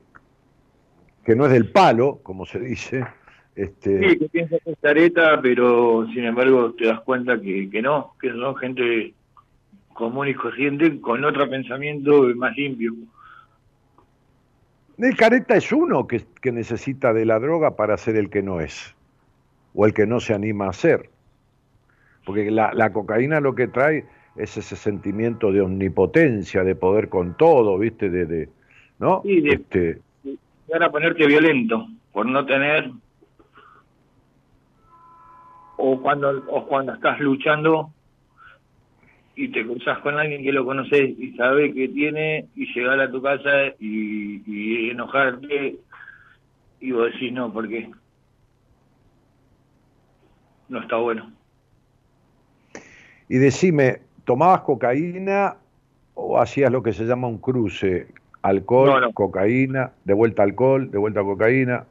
que no es del palo, como se dice. Este, Sí, que piensas que es careta, pero sin embargo te das cuenta que, que no, que son gente común y corriente con otro pensamiento más limpio. El careta es uno que, que necesita de la droga para ser el que no es, o el que no se anima a ser. Porque la, la cocaína lo que trae es ese sentimiento de omnipotencia, de poder con todo, ¿viste? De, de- ¿No? Sí, de- Este, Llegar a ponerte violento por no tener o cuando o cuando estás luchando y te cruzas con alguien que lo conoces y sabe que tiene y llegar a tu casa y, y enojarte y vos decís no porque no está bueno y decime, ¿tomabas cocaína o hacías lo que se llama un cruce? Alcohol, No, no. cocaína, de vuelta alcohol, de vuelta cocaína.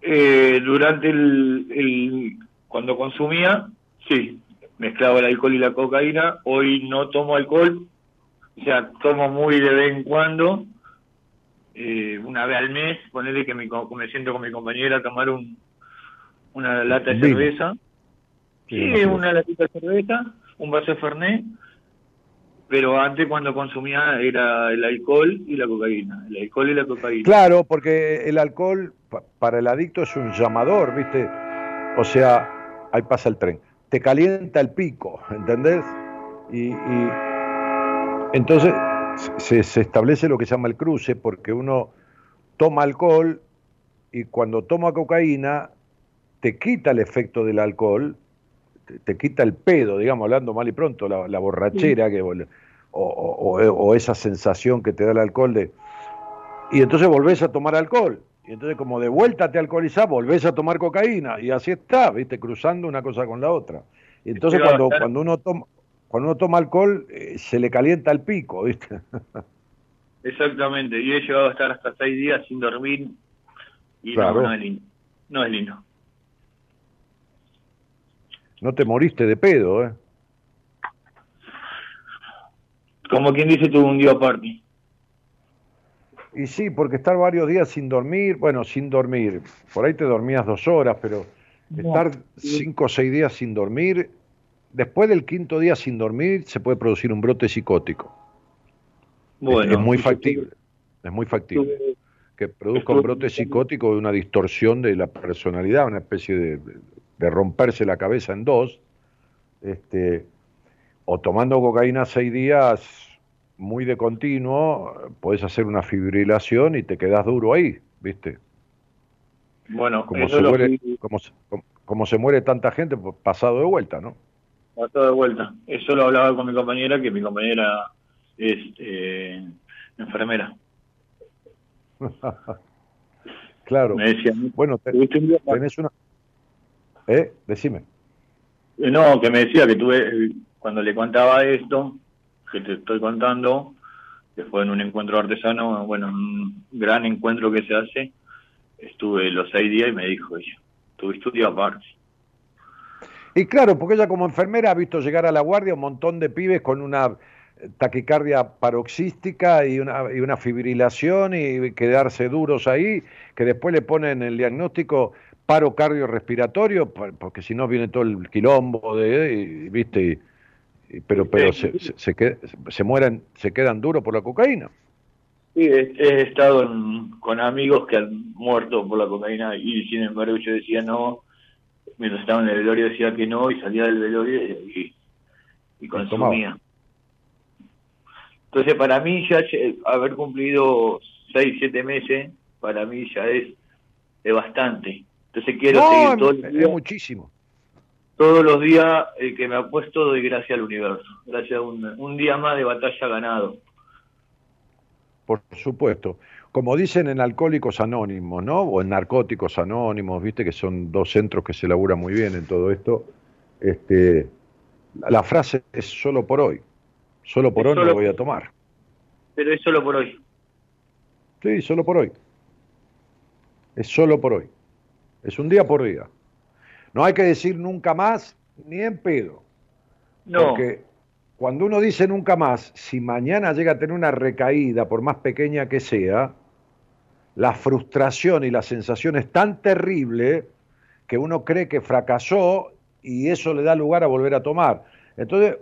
Eh, durante el, el- cuando consumía, sí, mezclaba el alcohol y la cocaína. Hoy no tomo alcohol, o sea, tomo muy de vez en cuando, eh, una vez al mes, ponerle que me, me siento con mi compañera a tomar un, una lata de cerveza. Sí, una latita de cerveza, un vaso de Fernet, pero antes cuando consumía era el alcohol y la cocaína, el alcohol y la cocaína. Claro, porque el alcohol pa- para el adicto es un llamador, ¿viste? O sea, ahí pasa el tren. Te calienta el pico, ¿entendés? Y, y entonces se, se establece lo que se llama el cruce, porque uno toma alcohol y cuando toma cocaína te quita el efecto del alcohol, te, te quita el pedo, digamos, hablando mal y pronto, la, la borrachera que, o, o- o- o esa sensación que te da el alcohol de... Y entonces volvés a tomar alcohol. Y entonces como de vuelta te alcoholizás, volvés a tomar cocaína. Y así está, ¿viste? Cruzando una cosa con la otra. Y entonces Pero, cuando, claro. cuando uno toma... Cuando uno toma alcohol, eh, se le calienta el pico, ¿viste? Exactamente, y he llegado a estar hasta seis días sin dormir y Claro. no, no es lindo. No es lindo. No te moriste de pedo, ¿eh? Como quien dice, tuve un día aparte. Y sí, porque estar varios días sin dormir, bueno, sin dormir, por ahí te dormías dos horas, pero estar cinco o seis días sin dormir, después del quinto día sin dormir se puede producir un brote psicótico. Bueno, es muy yo factible, es muy factible. Que produzca un brote psicótico de una distorsión de la personalidad, una especie de, de romperse la cabeza en dos, este, o tomando cocaína seis días muy de continuo, puedes hacer una fibrilación y te quedas duro ahí, ¿viste? Bueno, Como se, muere, como, se- como- se muere tanta gente pues, pasado de vuelta, ¿no? pasado de vuelta. Eso lo hablaba con mi compañera, que mi compañera es eh, enfermera. claro. Me decía, Bueno, te- tenés una... ¿Eh? Decime. Eh, No, que me decía que tuve, eh, cuando le contaba esto, que te estoy contando, que fue en un encuentro artesano, bueno, un gran encuentro que se hace, estuve los seis días y me dijo ella, tuviste un día aparte. Y claro, porque ella como enfermera ha visto llegar a la guardia un montón de pibes con una taquicardia paroxística y una, y una fibrilación y quedarse duros ahí, que después le ponen el diagnóstico paro cardiorrespiratorio, por- porque si no viene todo el quilombo de, y, viste, y- pero, pero se, se, se, qued- se mueren, se quedan duros por la cocaína. Sí, he, he estado en- con amigos que han muerto por la cocaína y sin embargo yo decía no, mientras estaba en el velorio decía que no y salía del velorio y, y consumía. Entonces para mí ya haber cumplido seis, siete meses, para mí ya es, es bastante. Entonces quiero No, seguir los es días, muchísimo. todos los días eh, que me apuesto doy gracias al universo, gracias a un, un día más de batalla ganado. Por supuesto. Como dicen en Alcohólicos Anónimos, ¿no? O en Narcóticos Anónimos, viste que son dos centros que se elaboran muy bien en todo esto. Este, la frase es solo por hoy. Solo por Es hoy no solo voy a tomar. Pero es solo por hoy. Sí, solo por hoy. Es solo por hoy. Es un día por día. No hay que decir nunca más ni en pedo. No. Porque cuando uno dice nunca más, si mañana llega a tener una recaída, por más pequeña que sea, la frustración y la sensación es tan terrible que uno cree que fracasó y eso le da lugar a volver a tomar. Entonces,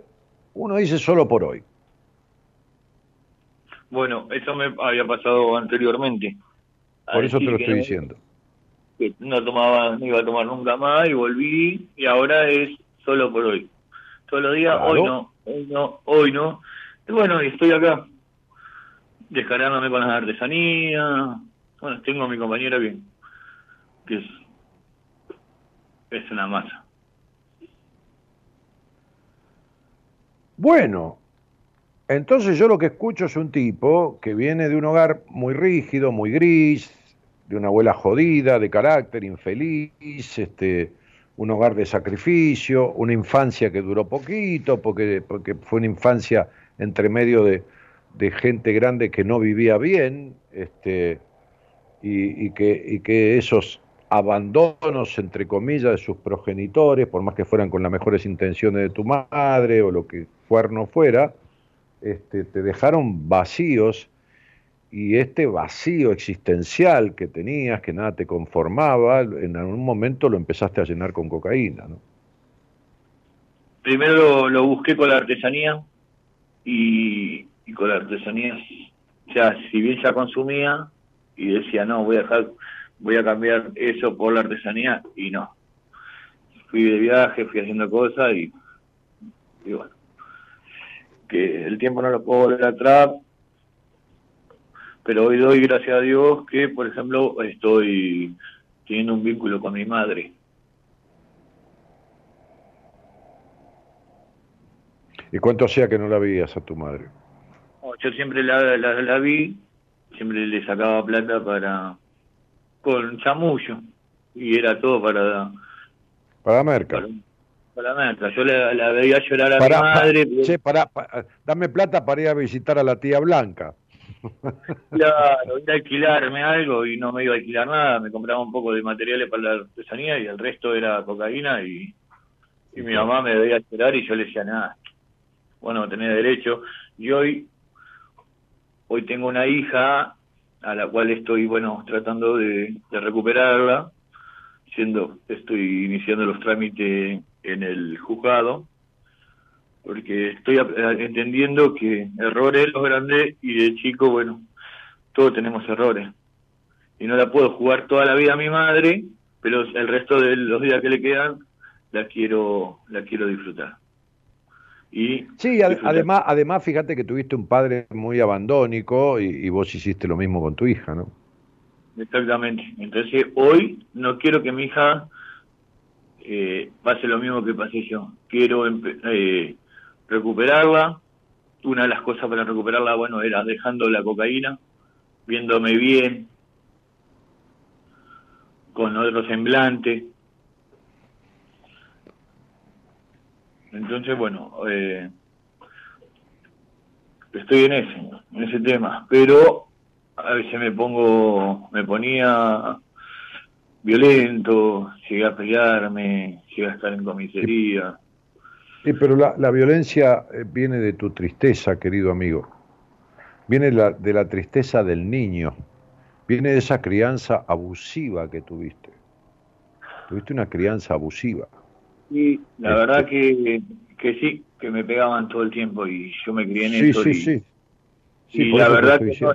uno dice solo por hoy. Bueno, eso me había pasado anteriormente. A Por eso te lo estoy no- diciendo. Que no tomaba, no iba a tomar nunca más y volví y ahora es solo por hoy. Todos los días, Claro. hoy no, hoy no, hoy no. Y bueno, y estoy acá, descargándome con las artesanías. Bueno, tengo a mi compañera que, que es, es una masa. Bueno, entonces yo lo que escucho es un tipo que viene de un hogar muy rígido, muy gris, de una abuela jodida, de carácter infeliz, este, un hogar de sacrificio, una infancia que duró poquito, porque, porque fue una infancia entre medio de, de gente grande que no vivía bien, este, y, y que, y que esos abandonos, entre comillas, de sus progenitores, por más que fueran con las mejores intenciones de tu madre o lo que cuerno fuera, este, te dejaron vacíos y este vacío existencial que tenías, que nada te conformaba, en algún momento lo empezaste a llenar con cocaína, ¿no? Primero lo, busqué con la artesanía y, con la artesanía, sea, si bien ya consumía y decía, no, voy a dejar, voy a cambiar eso por la artesanía y no. Fui de viaje, fui haciendo cosas y, y bueno, que el tiempo no lo puedo volver atrás, pero hoy doy gracias a Dios que, por ejemplo, estoy teniendo un vínculo con mi madre. ¿Y cuánto hacía que no la veías a tu madre? Yo siempre la, la, la vi, siempre le sacaba plata para con chamullo y era todo para Para Merca. para, para merca. Yo la, la veía llorar a mi madre, pa- che, pará, pa- dame plata para ir a visitar a la tía Blanca. Claro, ir a alquilarme algo y no me iba a alquilar nada, me compraba un poco de materiales para la artesanía y el resto era cocaína y, mi mamá me veía llorar y yo le decía nada. Bueno, tenés derecho. Y hoy, hoy tengo una hija a la cual estoy, bueno, tratando de, de recuperarla, siendo, estoy iniciando los trámites en el juzgado, porque estoy entendiendo que errores los grandes y de chico, bueno, todos tenemos errores. Y no la puedo jugar toda la vida a mi madre, pero el resto de los días que le quedan la quiero la quiero disfrutar. Y Sí, ad- disfrutar. además, además, fíjate que tuviste un padre muy abandónico y, y vos hiciste lo mismo con tu hija, ¿no? Exactamente. Entonces, hoy no quiero que mi hija eh, pase lo mismo que pasé yo. Quiero eh, recuperarla. Una de las cosas para recuperarla, bueno, era dejando la cocaína, viéndome bien, con otro semblante. Entonces, bueno, eh, estoy en ese, en ese tema, pero a veces me pongo, me ponía violento, llegué a pelearme, llegué a estar en comisaría. Sí, pero la, la violencia eh, viene de tu tristeza, querido amigo. Viene la- de la tristeza del niño. Viene de esa crianza abusiva que tuviste. Tuviste una crianza abusiva. Y la Este- verdad que, que sí, que me pegaban todo el tiempo y yo me crié en Sí, eso. sí, y, sí. Sí, y la verdad que no,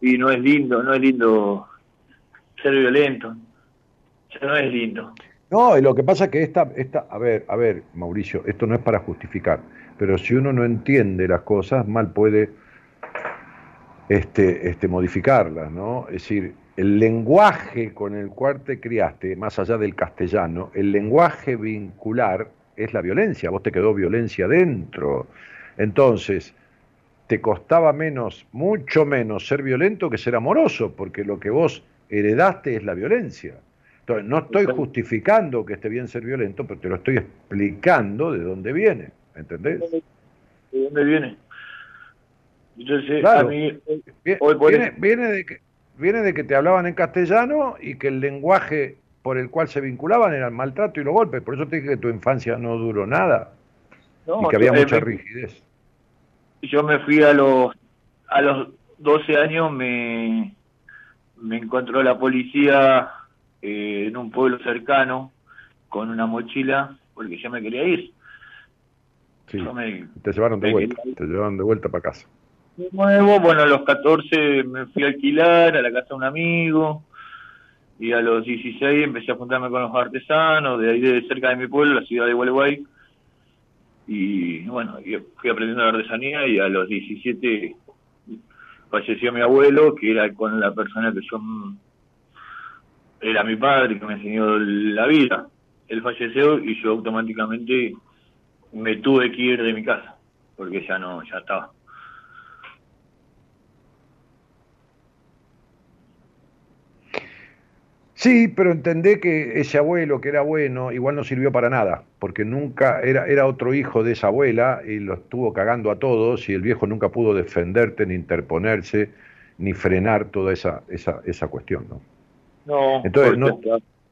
y no es lindo, no es lindo ser violento. O sea, no es lindo. No, y lo que pasa es que esta, esta, a ver, a ver, Mauricio, esto no es para justificar, pero si uno no entiende las cosas, mal puede este, este, modificarlas, ¿no? Es decir, el lenguaje con el cual te criaste, más allá del castellano, el lenguaje vincular es la violencia, vos te quedó violencia dentro. Entonces, te costaba menos, mucho menos ser violento que ser amoroso, porque lo que vos heredaste es la violencia. Entonces, no estoy justificando que esté bien ser violento, pero te lo estoy explicando de dónde viene, ¿entendés? ¿De dónde viene? Entonces, Claro. a mí, Vie- hoy por Viene, viene de que, viene de que te hablaban en castellano y que el lenguaje por el cual se vinculaban era el maltrato y los golpes. Por eso te dije que tu infancia no duró nada no, y que había mucha me- rigidez. yo me fui a los a los 12 años me me encontró la policía eh, en un pueblo cercano con una mochila porque yo me quería ir Sí. yo me Te llevaron de vuelta, te llevaron de vuelta para casa. de nuevo bueno a los 14 me fui a alquilar a la casa de un amigo y a los 16 empecé a juntarme con los artesanos de ahí de cerca de mi pueblo la ciudad de Gualeguay y bueno, fui aprendiendo la artesanía y a los 17 falleció mi abuelo, que era con la persona que yo era mi padre, que me enseñó la vida. Él falleció y yo automáticamente me tuve que ir de mi casa, porque ya no, ya estaba. Sí, pero entendé que ese abuelo que era bueno, igual no sirvió para nada, porque nunca era, era otro hijo de esa abuela y lo estuvo cagando a todos y el viejo nunca pudo defenderte, ni interponerse, ni frenar toda esa, esa, esa cuestión, ¿no? No, Entonces, no-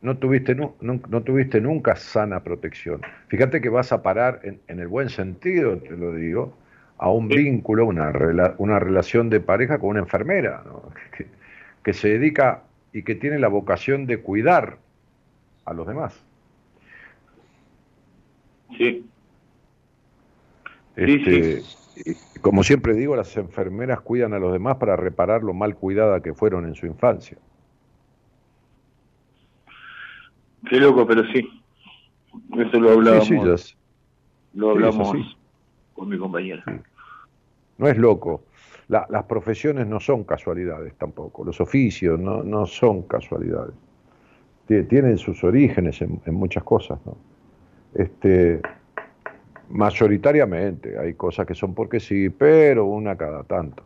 No tuviste, nun- no, tuviste nunca sana protección. Fíjate que vas a parar, en, en el buen sentido, te lo digo, a un Sí. vínculo, una, rela- una relación de pareja con una enfermera, ¿no? que, que se dedica y que tiene la vocación de cuidar a los demás. sí, Sí, Este, y Como siempre digo, las enfermeras cuidan a los demás para reparar lo mal cuidada que fueron en su infancia. Qué loco, pero sí. Eso lo hablábamos, Sí, sí, lo hablamos con mi compañera. No es loco. La- las profesiones no son casualidades tampoco. Los oficios no, no son casualidades. Tie- Tienen sus orígenes en, en muchas cosas. ¿no? Este, mayoritariamente hay cosas que son porque sí, pero una cada tanto.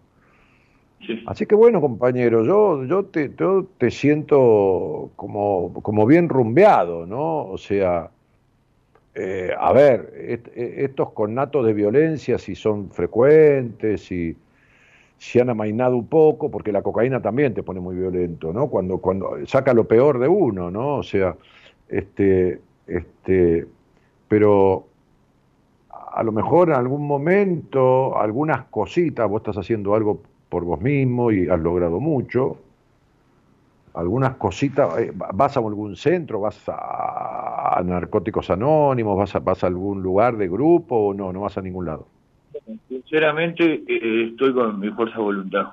Sí. Así que bueno, compañero, yo, yo, te, yo te siento como, como bien rumbeado, ¿no? O sea, eh, a ver, eh, estos connatos de violencia, si son frecuentes, si, si han amainado un poco, porque la cocaína también te pone muy violento, ¿no? Cuando, cuando saca lo peor de uno, ¿no? O sea, este, este, pero a lo mejor en algún momento, algunas cositas, vos estás haciendo algo por vos mismo y has logrado mucho. Algunas cositas, eh, vas a algún centro, vas a, Narcóticos Anónimos, vas a, vas a algún lugar de grupo o no, no vas a ningún lado. Sinceramente, eh, estoy con mi fuerza de voluntad.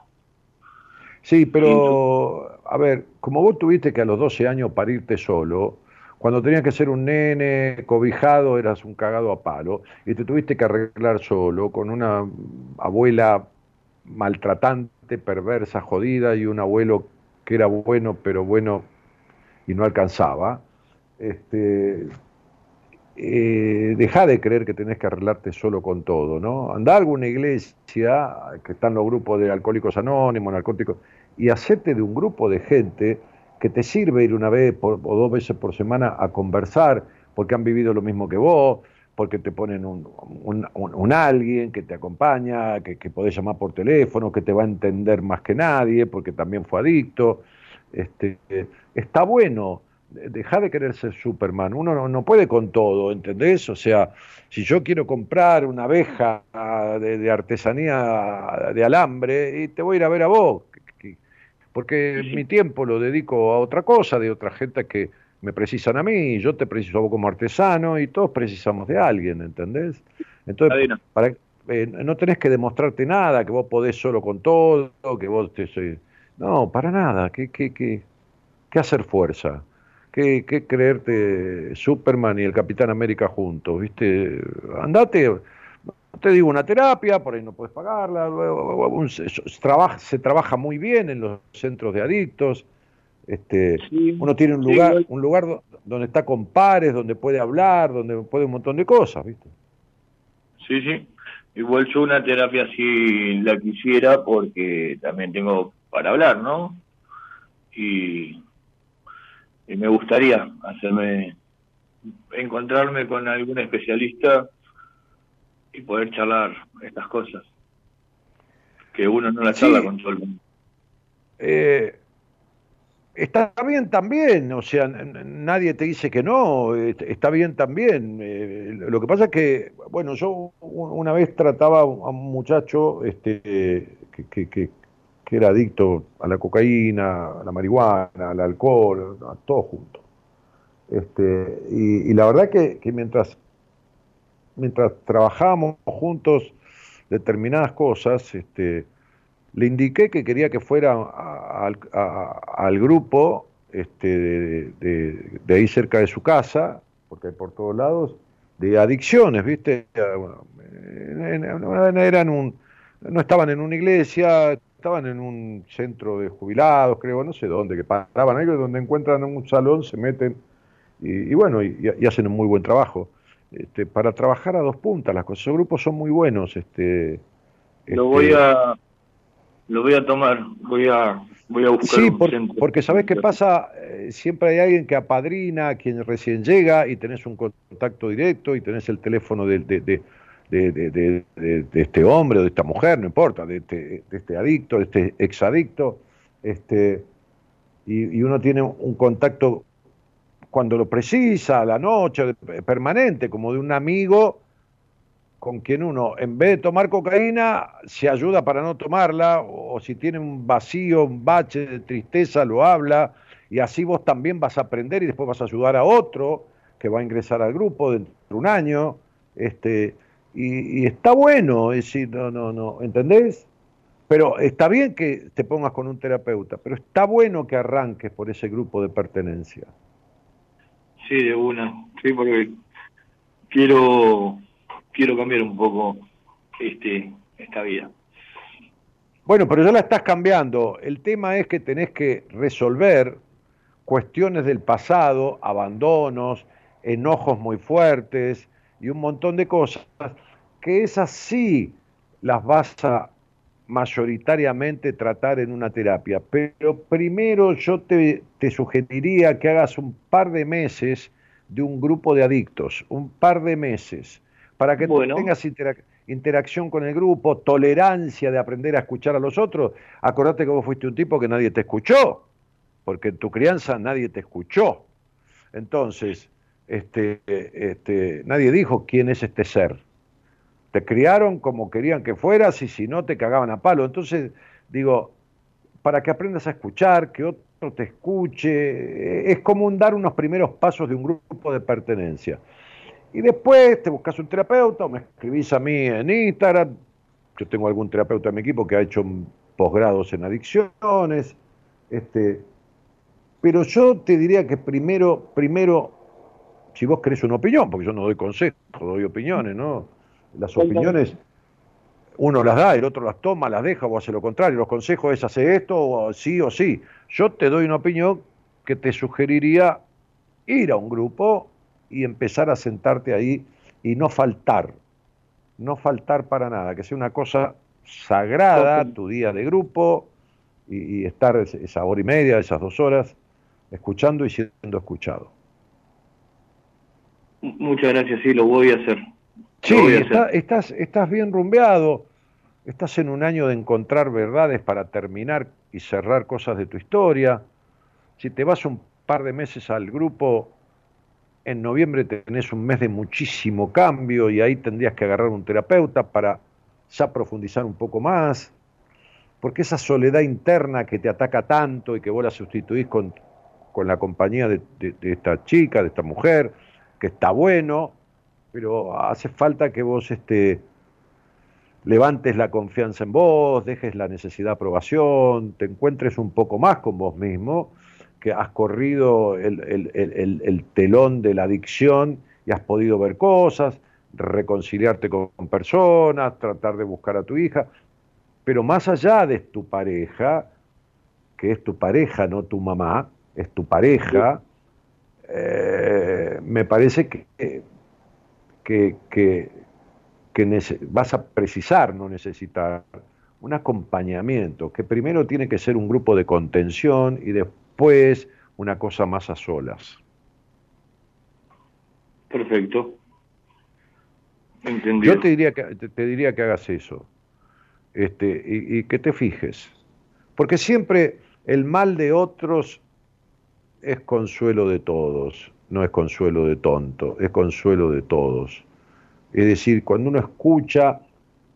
Sí, pero, a ver, como vos tuviste que a los 12 años parirte solo, cuando tenías que ser un nene cobijado eras un cagado a palo y te tuviste que arreglar solo con una abuela maltratante, perversa, jodida y un abuelo que era bueno, pero bueno y no alcanzaba. Este, eh, deja de creer que tenés que arreglarte solo con todo, ¿no? Andá a alguna iglesia, que están los grupos de alcohólicos anónimos, narcóticos, y hacerte de un grupo de gente que te sirve ir una vez o dos veces por semana a conversar, porque han vivido lo mismo que vos, porque te ponen un, un, alguien que te acompaña, que, que, podés llamar por teléfono, que te va a entender más que nadie, porque también fue adicto. Este, está bueno, deja de querer ser Superman, uno no, no, puede con todo, ¿entendés? O sea, si yo quiero comprar una abeja de, de artesanía de alambre, y te voy a ir a ver a vos, porque mi tiempo lo dedico a otra cosa, de otra gente que me precisan a mí, yo te preciso a vos como artesano y todos precisamos de alguien, ¿entendés? Entonces, para, eh, no tenés que demostrarte nada, que vos podés solo con todo, que vos te... No, para nada, ¿qué, qué, qué, qué hacer fuerza? ¿Qué, ¿Qué creerte Superman y el Capitán América juntos? ¿Viste? Andate, te digo una terapia, por ahí no puedes pagarla, se, trabaja, se trabaja muy bien en los centros de adictos, este, uno tiene un lugar, un lugar donde está con pares, donde puede hablar, donde puede un montón de cosas, ¿viste? Sí, sí. Igual yo una terapia sí la quisiera porque también tengo para hablar, ¿no? Y, y me gustaría hacerme encontrarme con algún especialista y poder charlar estas cosas que uno no las charla con todo el mundo. Eh, está bien también, o sea, nadie te dice que no, está bien también. Eh, lo que pasa es que, bueno, yo una vez trataba a un muchacho este, que, que, era adicto a la cocaína, a la marihuana, al alcohol, a todo junto. Este, y, y la verdad que, que mientras mientras trabajábamos juntos determinadas cosas, este, le indiqué que quería que fuera al grupo este, de, ahí cerca de su casa, porque hay por todos lados, de adicciones, ¿viste? eran un, no estaban en una iglesia, estaban en un centro de jubilados, creo, no sé dónde, que paraban ahí, donde encuentran un salón, se meten y, bueno, y hacen un muy buen trabajo este, para trabajar a dos puntas las cosas. Esos grupos son muy buenos. Este, lo voy este, a lo voy a tomar, voy a voy a buscar Sí, porque sabes qué pasa, eh, siempre hay alguien que apadrina a quien recién llega y tenés un contacto directo y tenés el teléfono de, de, de, de este hombre o de esta mujer, no importa, de este, este adicto, de este exadicto, este, y, y uno tiene un contacto cuando lo precisa, a la noche, permanente, como de un amigo con quien uno, en vez de tomar cocaína, se ayuda para no tomarla, o, si tiene un vacío, un bache de tristeza, lo habla, y así vos también vas a aprender y después vas a ayudar a otro que va a ingresar al grupo dentro de un año, este, y, está bueno, decir, no, no, no, ¿entendés? Pero está bien que te pongas con un terapeuta, pero está bueno que arranques por ese grupo de pertenencia. Sí, de una. Sí, porque quiero quiero cambiar un poco este esta vida. Bueno, pero ya la estás cambiando. El tema es que tenés que resolver cuestiones del pasado, abandonos, enojos muy fuertes y un montón de cosas que esas sí las vas a mayoritariamente tratar en una terapia. Pero primero yo te, te, sugeriría que hagas un par de meses de un grupo de adictos, un par de meses, para que tengas interacción con el grupo, tolerancia de aprender a escuchar a los otros. Acordate que vos fuiste un tipo que nadie te escuchó, porque en tu crianza nadie te escuchó. Entonces, este, este, nadie dijo quién es este ser te criaron como querían que fueras y si no te cagaban a palo. Entonces, digo, para que aprendas a escuchar, que otro te escuche, es como un dar unos primeros pasos de un grupo de pertenencia. Y después te buscas un terapeuta o me escribís a mí en Instagram. Yo tengo algún terapeuta en mi equipo que ha hecho posgrados en adicciones. Este, pero yo te diría que primero, primero, si vos querés una opinión, porque yo no doy consejos, doy opiniones, ¿no? Las opiniones uno las da, el otro las toma, las deja o hace lo contrario. Los consejos es hacer esto o sí o sí. Yo te doy una opinión que te sugeriría ir a un grupo y empezar a sentarte ahí y no faltar, no faltar para nada, que sea una cosa sagrada tu día de grupo y, estar esa hora y media, esas dos horas, escuchando y siendo escuchado. Muchas gracias, sí, lo voy a hacer. Sí, estás, estás bien rumbeado, estás en un año de encontrar verdades para terminar y cerrar cosas de tu historia. Si te vas un par de meses al grupo, en noviembre tenés un mes de muchísimo cambio y ahí tendrías que agarrar un terapeuta para ya profundizar un poco más, porque esa soledad interna que te ataca tanto y que vos la sustituís con, con la compañía de, esta chica, de esta mujer, que está bueno, pero hace falta que vos este, levantes la confianza en vos, dejes la necesidad de aprobación, te encuentres un poco más con vos mismo que has corrido el, telón de la adicción y has podido ver cosas, reconciliarte con, personas, tratar de buscar a tu hija, pero más allá de tu pareja, que es tu pareja, no tu mamá, es tu pareja, eh, me parece que, que, que, que vas a precisar, no necesitar, un acompañamiento, que primero tiene que ser un grupo de contención y después después una cosa más a solas. Perfecto. Entendido. Yo te diría que, te, diría que hagas eso este, y, que te fijes. Porque siempre el mal de otros es consuelo de todos, no es consuelo de tonto, es consuelo de todos. Es decir, cuando uno escucha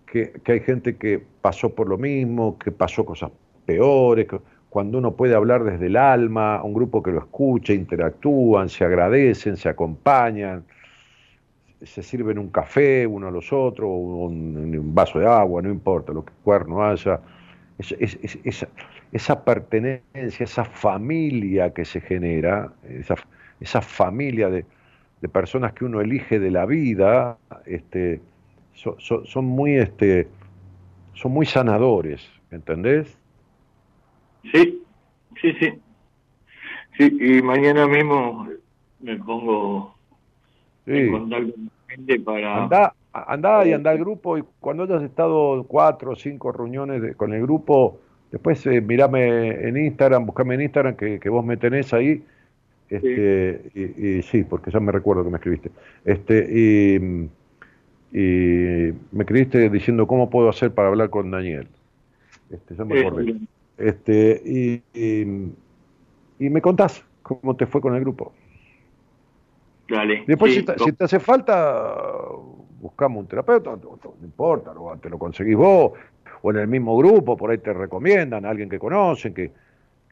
que, que hay gente que pasó por lo mismo, que pasó cosas peores, que, cuando uno puede hablar desde el alma, un grupo que lo escucha, interactúan, se agradecen, se acompañan, se sirven un café uno a los otros, un, un vaso de agua, no importa lo que cuerno haya. esa, pertenencia, esa familia que se genera, esa, familia de, personas que uno elige de la vida, este, son, muy, este, son muy sanadores, ¿entendés? Sí, sí, sí. Sí, y mañana mismo me pongo en contacto con gente para... Anda, anda y anda al grupo y cuando hayas estado cuatro o cinco reuniones con el grupo, después eh, mirame en Instagram, buscame en Instagram que, que vos me tenés ahí. Este, sí. Y, sí, porque ya me recuerdo que me escribiste. Este, y, y me escribiste diciendo cómo puedo hacer para hablar con Daniel. Este, ya me acordé. Este, y, y, me contás cómo te fue con el grupo. Dale. Después, si, te, hace falta, buscamos un terapeuta, no, importa, te lo conseguís vos, o en el mismo grupo, por ahí te recomiendan a alguien que conocen, que,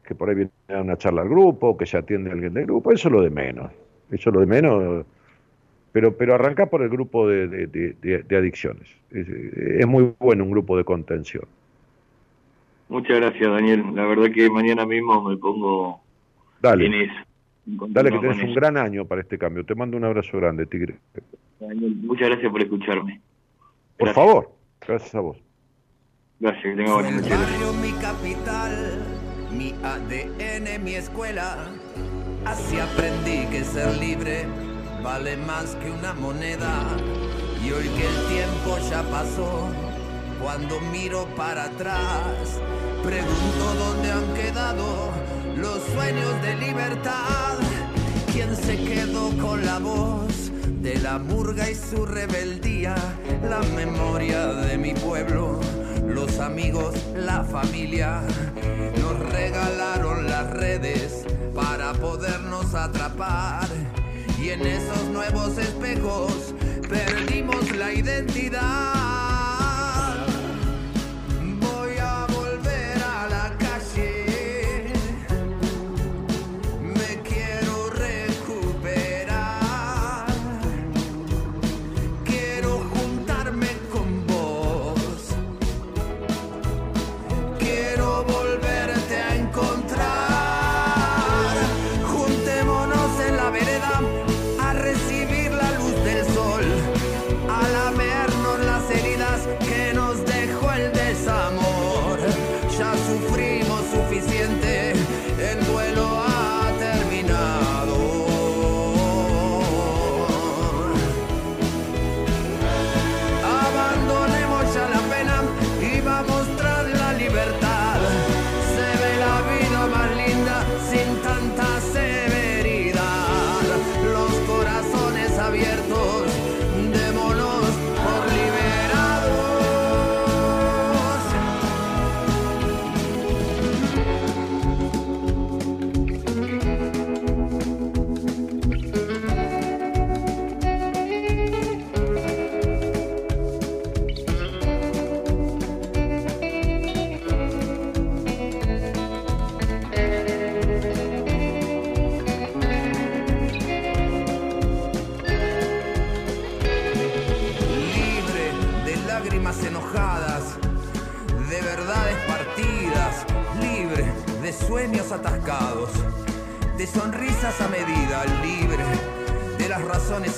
que por ahí viene a una charla al grupo, que se atiende a alguien del grupo, eso es lo de menos. Eso es lo de menos. Pero, pero arranca por el grupo de, de, adicciones. es muy bueno un grupo de contención. Muchas gracias, Daniel. La verdad que mañana mismo me pongo Dale. en eso. Dale, que tenés un gran año para este cambio. Te mando un abrazo grande, Tigre. Daniel, muchas gracias por escucharme. Por favor, gracias a vos. Gracias, que tenga buena noche. mi capital, mi ADN, mi escuela. Así aprendí que ser libre vale más que una moneda. Y hoy que el tiempo ya pasó cuando miro para atrás, pregunto dónde han quedado los sueños de libertad. ¿Quién se quedó con la voz de la murga y su rebeldía? La memoria de mi pueblo, los amigos, la familia. Nos regalaron las redes para podernos atrapar. Y en esos nuevos espejos perdimos la identidad.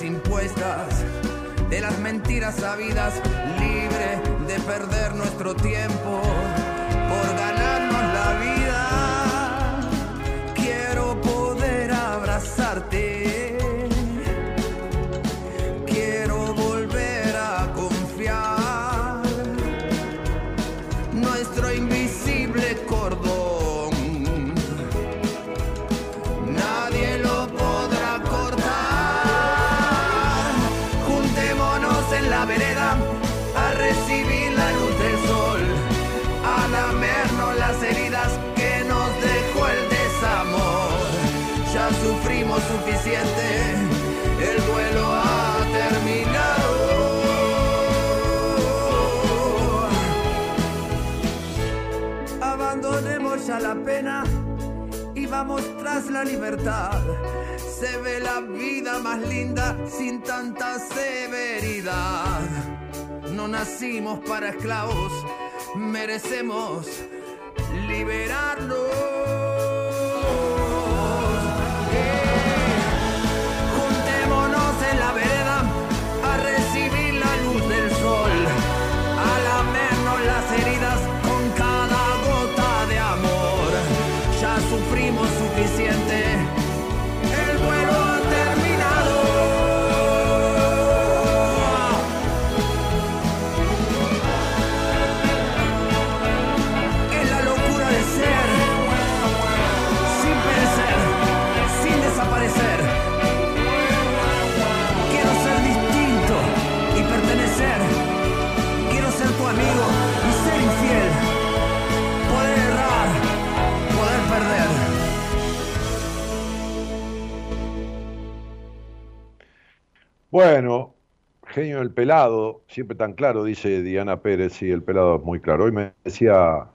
Impuestas, de las mentiras sabidas, libre de perder nuestro tiempo suficiente, el duelo ha terminado. Abandonemos ya la pena y vamos tras la libertad. Se ve la vida más linda sin tanta severidad. No nacimos para esclavos, merecemos liberarnos. Sufrimos suficiente, Bueno, genio del pelado, siempre tan claro, dice Diana Pérez, y el pelado es muy claro. Hoy me decía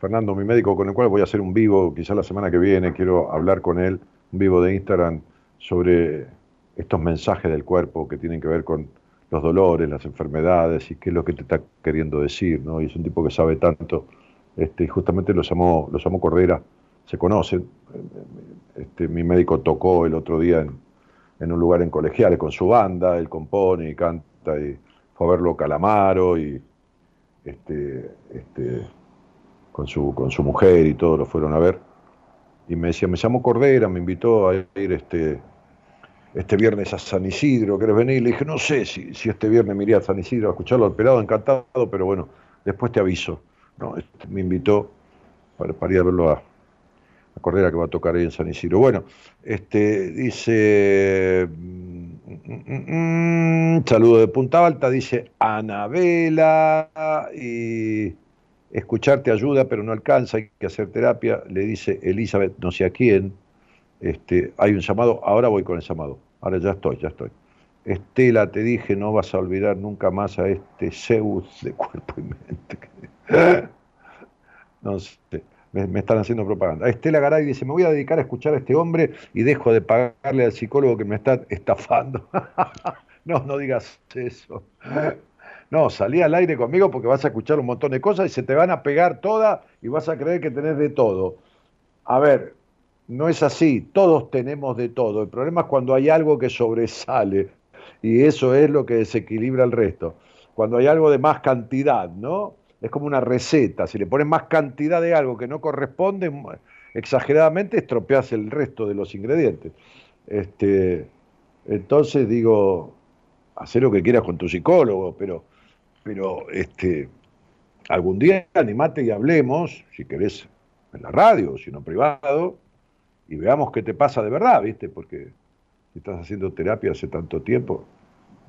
Fernando, mi médico, con el cual voy a hacer un vivo, quizá la semana que viene, quiero hablar con él, un vivo de Instagram, sobre estos mensajes del cuerpo que tienen que ver con los dolores, las enfermedades y qué es lo que te está queriendo decir, ¿no? Y es un tipo que sabe tanto, este, y justamente los llamó, los llamó Cordera, se conocen. Este, mi médico tocó el otro día en, en un lugar en colegiales con su banda, él compone y canta, y fue a verlo Calamaro y este, este, con su, con su mujer y todo lo fueron a ver. Y me decía, me llamó Cordera, me invitó a ir este, este viernes a San Isidro, ¿querés venir? Le dije, no sé si, si este viernes me iría a San Isidro a escucharlo al pelado, encantado, pero bueno, después te aviso. No, este, me invitó para, para ir a verlo a, a Cordera que va a tocar ahí en San Isidro. Bueno, este dice mm, mm, mm, saludo de Punta Alta, dice Anabela y escucharte ayuda, pero no alcanza, hay que hacer terapia, le dice Elizabeth, no sé a quién. Este, hay un llamado, ahora voy con el llamado. Ahora ya estoy, ya estoy. Estela, te dije, no vas a olvidar nunca más a este Zeus de cuerpo y mente. No sé, me, están haciendo propaganda. Estela Garay dice, me voy a dedicar a escuchar a este hombre y dejo de pagarle al psicólogo que me está estafando. no, no digas eso. No, salí al aire conmigo porque vas a escuchar un montón de cosas y se te van a pegar todas y vas a creer que tenés de todo. A ver, no es así, todos tenemos de todo. El problema es cuando hay algo que sobresale y eso es lo que desequilibra el resto. Cuando hay algo de más cantidad, ¿no? Es como una receta, si le pones más cantidad de algo que no corresponde, exageradamente estropeas el resto de los ingredientes. Este, entonces digo, haz lo que quieras con tu psicólogo, pero, pero este, algún día animate y hablemos, si querés en la radio, si no privado, y veamos qué te pasa de verdad, ¿viste? Porque si estás haciendo terapia hace tanto tiempo,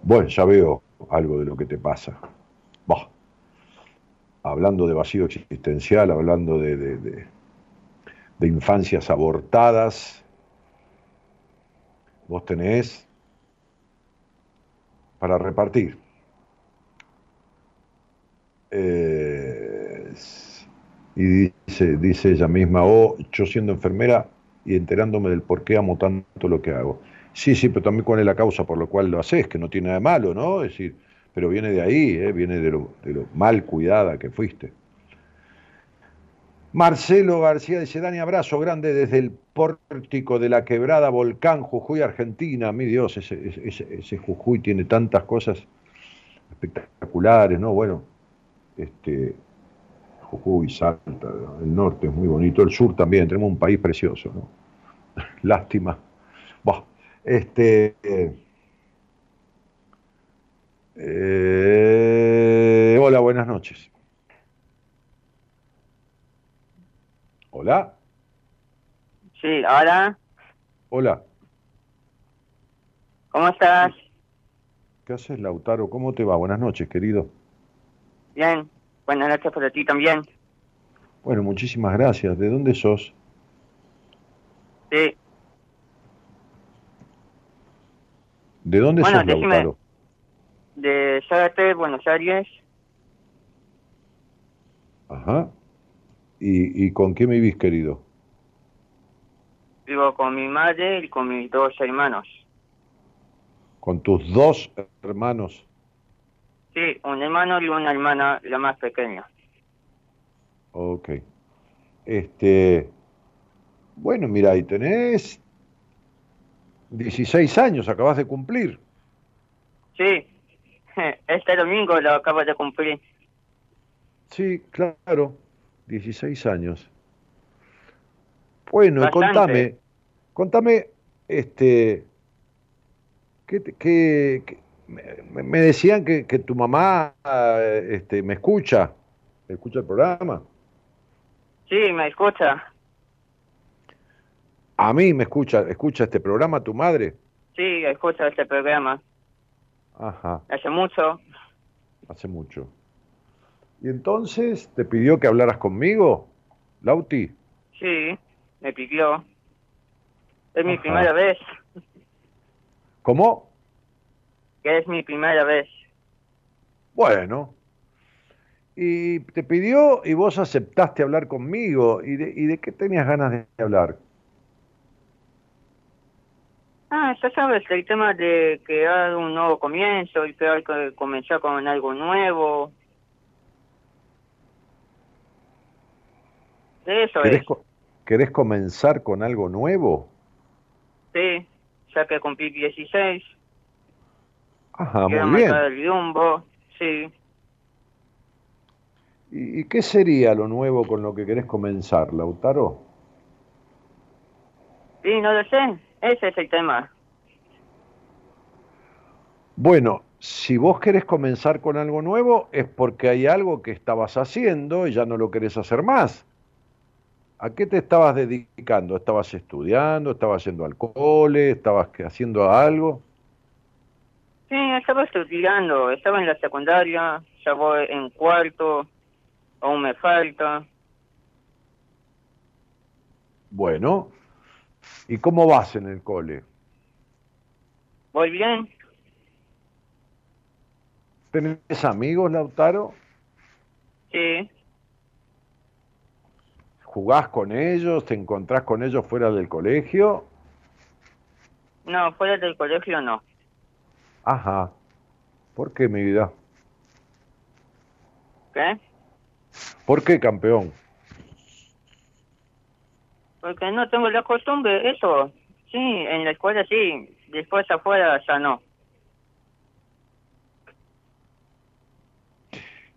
bueno, ya veo algo de lo que te pasa. Bah. Hablando de vacío existencial, hablando de, de, infancias abortadas, vos tenés para repartir. Eh, y dice, dice ella misma, oh, yo siendo enfermera y enterándome del por qué amo tanto lo que hago. Sí, sí, pero también cuál es la causa por la cual lo haces, que no tiene nada de malo, ¿no? Es decir, pero viene de ahí, ¿eh? viene de lo, de lo mal cuidada que fuiste. Marcelo García dice, Dani, abrazo grande desde el pórtico de la quebrada Volcán, Jujuy, Argentina. Mi Dios, ese, Jujuy tiene tantas cosas espectaculares, ¿no? Bueno, este, Jujuy, Salta, el norte es muy bonito, el sur también, tenemos un país precioso, ¿no? Lástima. Bah, este, eh, hola, buenas noches. Hola. Sí, hola, Hola. ¿cómo estás? ¿Qué haces, Lautaro? ¿Cómo te va? Buenas noches, querido. Bien, buenas noches para ti también. Bueno, muchísimas gracias. ¿De dónde sos? Sí, ¿De dónde Bueno, sos, decime. Lautaro? De Zárate, Buenos Aires, Ajá. ¿Y, ¿Y con me vivís, querido? vivo con mi madre y con mis dos hermanos. Con tus dos hermanos. Sí, un hermano y una hermana, la más pequeña. Ok. Este. Bueno, mira, ahí tenés 16 años, acabas de cumplir. Sí, este domingo lo acabo de cumplir. Sí, claro, 16 años. Bueno, Bastante. contame, contame, este, ¿qué, te- qué- qué- me, me decían que, que tu mamá, eh, este, me escucha, escucha el programa. Sí, me escucha. A mí me escucha, escucha este programa tu madre. Sí, escucha este programa. Ajá, Hace mucho. hace mucho. Y entonces te pidió que hablaras conmigo, Lauti. Sí, me pidió. Es mi primera vez. ¿Cómo? Que es mi primera vez. Bueno. Y te pidió y vos aceptaste hablar conmigo. ¿Y de, y de qué tenías ganas de hablar? Ah, ya sabes, el tema de crear un nuevo comienzo y que hay que comenzar con algo nuevo. Eso ¿Querés, es, co- querés comenzar con algo nuevo? sí, ya que cumplí 16, Ajá, quiero muy bien. el rumbo, sí. ¿Y, y qué sería lo nuevo con lo que querés comenzar, Lautaro? Sí, no lo sé, ese es el tema. Bueno, si vos querés comenzar con algo nuevo es porque hay algo que estabas haciendo y ya no lo querés hacer más. ¿A qué te estabas dedicando? ¿Estabas estudiando? ¿Estabas yendo al cole? ¿Estabas haciendo algo? Sí, estaba estudiando, estaba en la secundaria, ya voy en cuarto, aún me falta. Bueno, ¿y cómo vas en el cole? Voy bien, ¿Tenés amigos, Lautaro? sí, ¿Jugás con ellos? ¿Te encontrás con ellos fuera del colegio? no, fuera del colegio no. Ajá. ¿Por qué, mi vida? ¿Qué? ¿Por qué, campeón? Porque no tengo la costumbre, eso. Sí, en la escuela sí, después afuera ya no.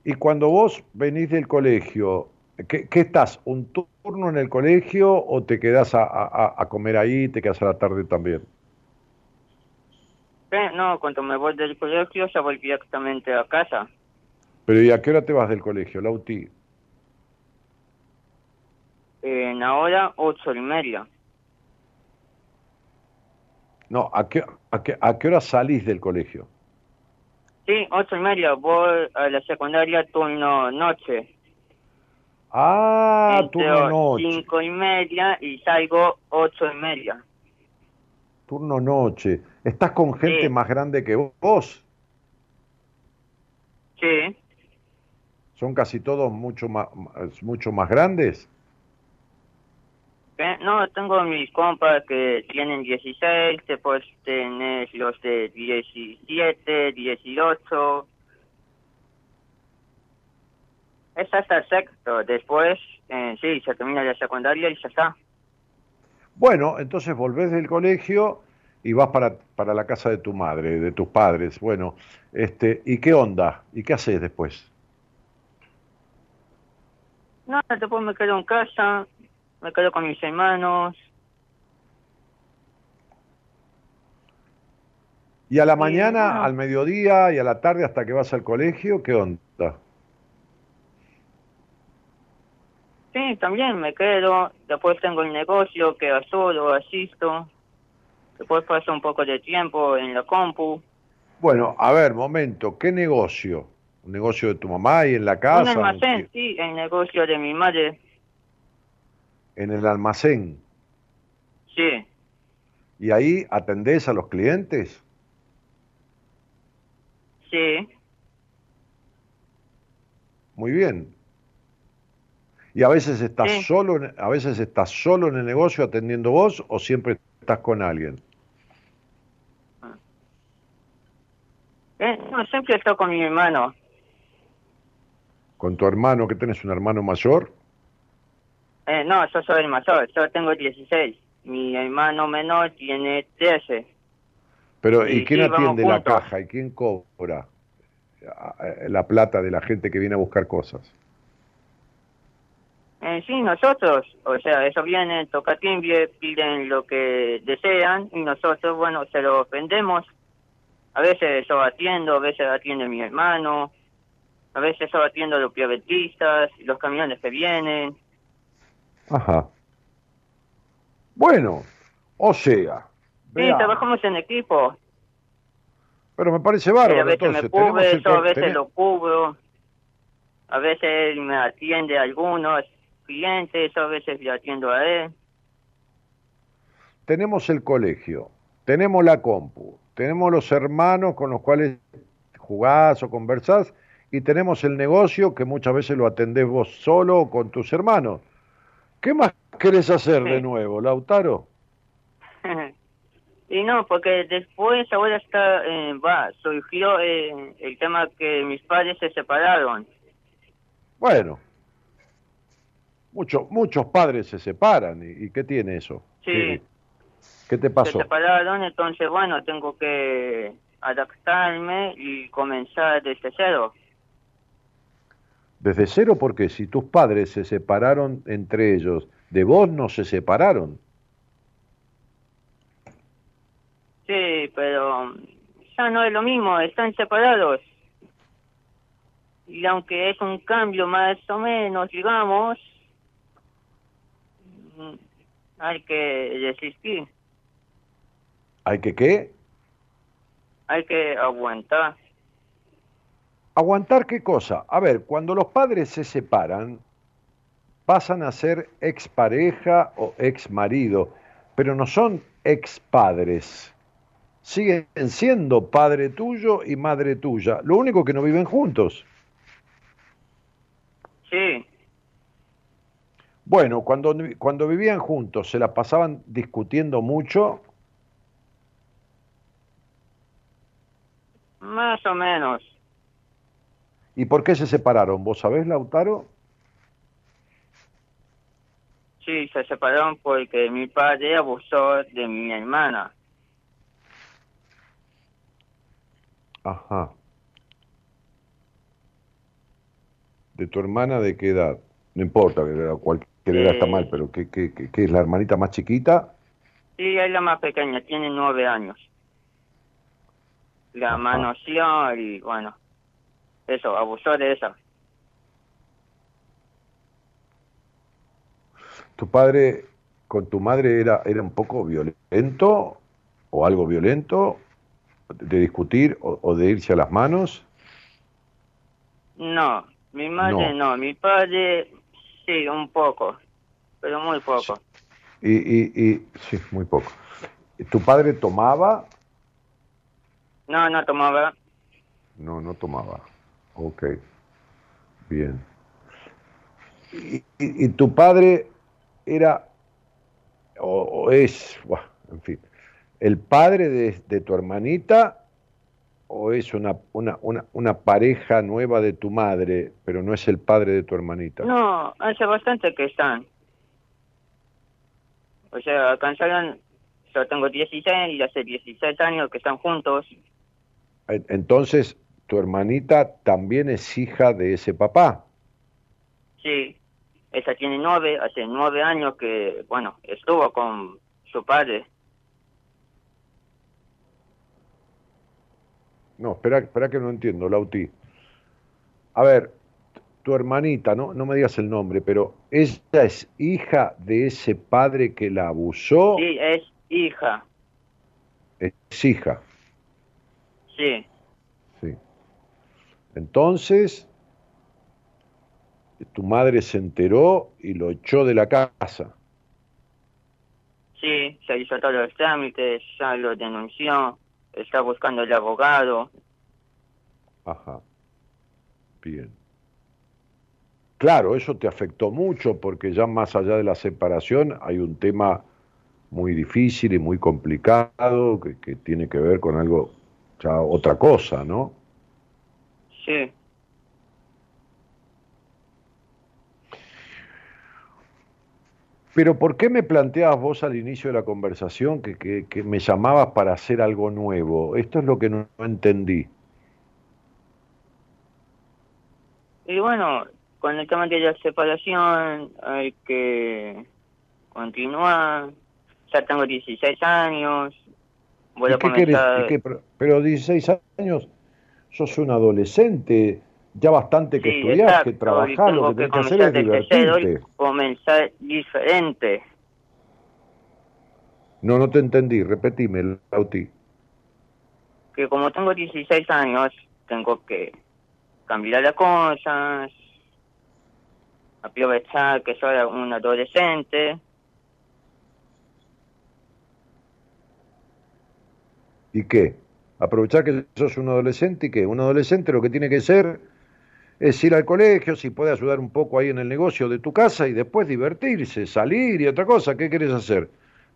Y cuando vos venís del colegio, ¿qué, qué estás? ¿Un turno en el colegio o te quedás a, a- a comer ahí, te quedás a la tarde también? ¿Qué? No, cuando me voy del colegio ya voy directamente a casa. Pero ¿y a qué hora te vas del colegio, Lauti? En ahora ocho y media. No, ¿a qué, a, qué, ¿a qué hora salís del colegio? Sí, ocho y media, voy a la secundaria turno noche. Ah, turno noche. cinco y media y salgo ocho y media. Turno noche. ¿Estás con gente Sí. más grande que vos? Sí, ¿Son casi todos mucho más, mucho más grandes? ¿Qué? No, tengo mis compas que tienen 16, después tenés los de 17, 18. Es hasta el sexto. Después, eh, sí, se termina la secundaria y ya está. Bueno, entonces volvés del colegio y vas para, para la casa de tu madre, de tus padres. Bueno, este, ¿y qué onda? ¿Y qué haces después? No, después me quedo en casa, me quedo con mis hermanos. ¿Y a la Sí, mañana, al mediodía y a la tarde hasta que vas al colegio? ¿Qué onda? Sí, también me quedo. Después tengo el negocio que solo asisto. Después paso un poco de tiempo en la compu. Bueno, a ver, momento, ¿qué negocio? ¿Un negocio de tu mamá y en la casa? Un almacén, sí, el negocio de mi madre. En el almacén. Sí, ¿Y ahí atendés a los clientes? sí. Muy bien. ¿Y a veces estás Sí. solo, en- a veces estás solo en el negocio atendiendo vos o siempre estás con alguien? Eh, no, siempre estoy con mi hermano. ¿Con tu hermano, que tenés un hermano mayor? Eh, no, yo soy el mayor, yo tengo 16. Mi hermano menor tiene 13. Pero ¿y quién atiende la juntos. caja y quién cobra eh, la plata de la gente que viene a buscar cosas? Eh, sí, nosotros, o sea, eso viene, toca timbre, piden lo que desean y nosotros, bueno, se lo vendemos. A veces yo atiendo, a veces atiende mi hermano, a veces yo atiendo a los piabetistas, los camiones que vienen. Ajá. Bueno, o sea, Sí, trabajamos en equipo. pero me parece bárbaro. a veces entonces, me cubre, yo a veces lo cubro. A veces él me atiende a algunos clientes, a veces le atiendo a él. tenemos el colegio, tenemos la compu, tenemos los hermanos con los cuales jugás o conversás y tenemos el negocio que muchas veces lo atendés vos solo o con tus hermanos. ¿Qué más querés hacer de nuevo, Lautaro? y no, porque después ahora está, eh, va, surgió eh, el tema que mis padres se separaron. Bueno, muchos muchos padres se separan y, y ¿qué tiene eso? Sí. ¿Qué, qué te Se pasó? separaron, entonces bueno, tengo que adaptarme y comenzar desde cero. Desde cero porque si tus padres se separaron entre ellos, de vos no se separaron. Sí, pero ya no es lo mismo, están separados. Y aunque es un cambio más o menos, digamos, mm, hay que resistir, ¿Hay que qué? hay que aguantar. ¿Aguantar qué cosa? A ver, cuando los padres se separan, pasan a ser expareja o exmarido, pero no son expadres. Siguen siendo padre tuyo y madre tuya. Lo único que no viven juntos. Sí, Bueno, cuando, cuando vivían juntos, ¿se la pasaban discutiendo mucho? más o menos. ¿Y por qué se separaron? ¿Vos sabés, Lautaro? Sí, se separaron porque mi padre abusó de mi hermana. Ajá. ¿De tu hermana de qué edad? No importa, cualquier edad está Eh. mal, pero ¿qué, qué, qué- qué es la hermanita más chiquita? Sí, es la más pequeña, tiene nueve años. La Ajá. manoseó y bueno, eso, abusó de esa. ¿Tu padre con tu madre era, era un poco violento o algo violento de discutir o, o de irse a las manos? No, mi madre no. mi padre sí, un poco, pero muy poco. Y, y, y sí, muy poco. ¿Tu padre tomaba? No, no tomaba. No, no tomaba. Ok. Bien. ¿Y, y- y tu padre era o, o es, buah, en fin, el padre de, de tu hermanita o es una, una, una, una pareja nueva de tu madre, pero no es el padre de tu hermanita? No, hace bastante que están. O sea, alcanzaron, yo tengo 16 y hace 16 años que están juntos. En- Entonces, tu hermanita también es hija de ese papá. Sí, ella tiene nueve, hace nueve años que, bueno, estuvo con su padre. No, espera, espera que no entiendo, Lauti. A ver, tu hermanita, no, no me digas el nombre, pero ella es hija de ese padre que la abusó, Sí, es hija, es hija, sí. sí. Entonces, tu madre se enteró y lo echó de la casa. Sí, se hizo todos los trámites, ya lo denunció, está buscando el abogado. Ajá. Bien. Claro, eso te afectó mucho porque ya más allá de la separación hay un tema muy difícil y muy complicado que, que tiene que ver con algo, ya otra cosa, ¿no? Sí, Pero ¿por qué me planteabas vos al inicio de la conversación que, que- que me llamabas para hacer algo nuevo? Esto es lo que no, entendí. y bueno, con el tema de la separación hay que continuar. Ya tengo 16 años, voy ¿Y a qué comenzar... ¿Y qué? Pero- Pero 16 años, sos un adolescente, ya bastante que Sí, estudiás, exacto, que trabajás, lo que tenés que hacer es divertirte. comenzar diferente. No, no te entendí, repetime, Lauti. Que como tengo 16 años, tengo que cambiar las cosas, aprovechar que soy un adolescente. ¿Y qué? Aprovechar que sos un adolescente y qué? Un adolescente lo que tiene que ser es ir al colegio, si puede ayudar un poco ahí en el negocio de tu casa y después divertirse, salir y otra cosa. ¿Qué querés hacer?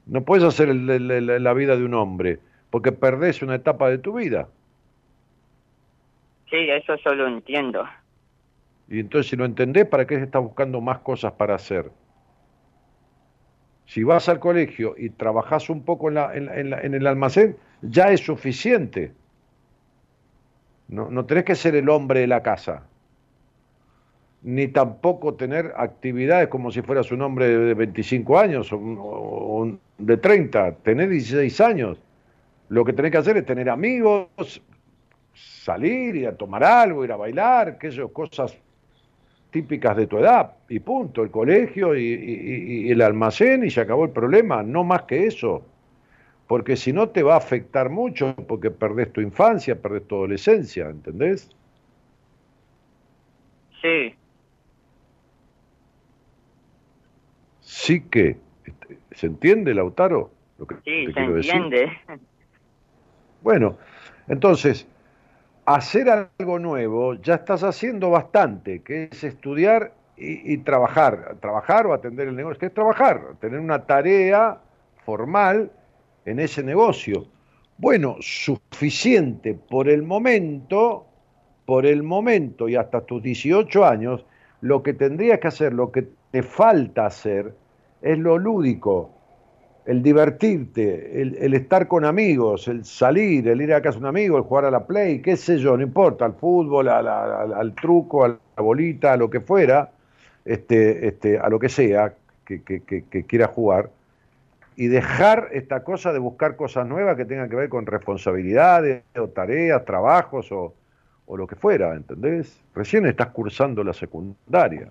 No puedes hacer el- la vida de un hombre porque perdés una etapa de tu vida. Sí, eso yo lo entiendo. Y entonces si lo entendés, ¿para qué estás buscando más cosas para hacer? Si vas al colegio y trabajás un poco en, la- en la- en la- en el almacén, ya es suficiente. No, no tenés que ser el hombre de la casa. Ni tampoco tener actividades como si fueras un hombre de 25 años o, o de 30. Tenés 16 años. Lo que tenés que hacer es tener amigos, salir, ir a tomar algo, ir a bailar, yo, cosas típicas de tu edad, y punto, el colegio y el almacén y se acabó el problema, no más que eso, porque si no te va a afectar mucho, porque perdés tu infancia, perdés tu adolescencia, ¿entendés? Sí, Sí que, este, ¿se entiende, Lautaro? Lo que sí, te se quiero decir? entiende. Bueno, entonces, hacer algo nuevo ya estás haciendo bastante, que es estudiar y, y trabajar, trabajar o atender el negocio, que es trabajar, tener una tarea formal en ese negocio. Bueno, suficiente por el momento, por el momento y hasta tus 18 años, lo que tendrías que hacer, lo que te falta hacer, es lo lúdico, el divertirte, el, estar con amigos, el salir, el ir a casa de un amigo, el jugar a la play, qué sé yo, no importa, al fútbol, al, al truco, a la bolita, a lo que fuera, este, este, a lo que sea que, que, que, que quiera jugar, y dejar esta cosa de buscar cosas nuevas que tengan que ver con responsabilidades o tareas, trabajos o, o lo que fuera, ¿entendés? Recién estás cursando la secundaria.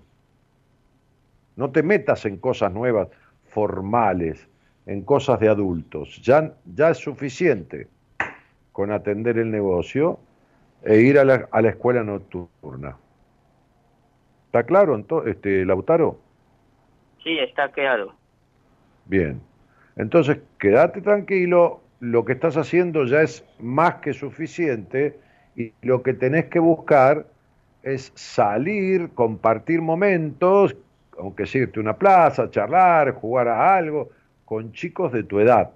No te metas en cosas nuevas, formales, en cosas de adultos. Ya, ya es suficiente con atender el negocio e ir a la, a la escuela nocturna. ¿Está claro, este, Lautaro? Sí, está claro. Bien. Entonces, quédate tranquilo, lo que estás haciendo ya es más que suficiente y lo que tenés que buscar es salir, compartir momentos, aunque sea irte a una plaza, charlar, jugar a algo, con chicos de tu edad.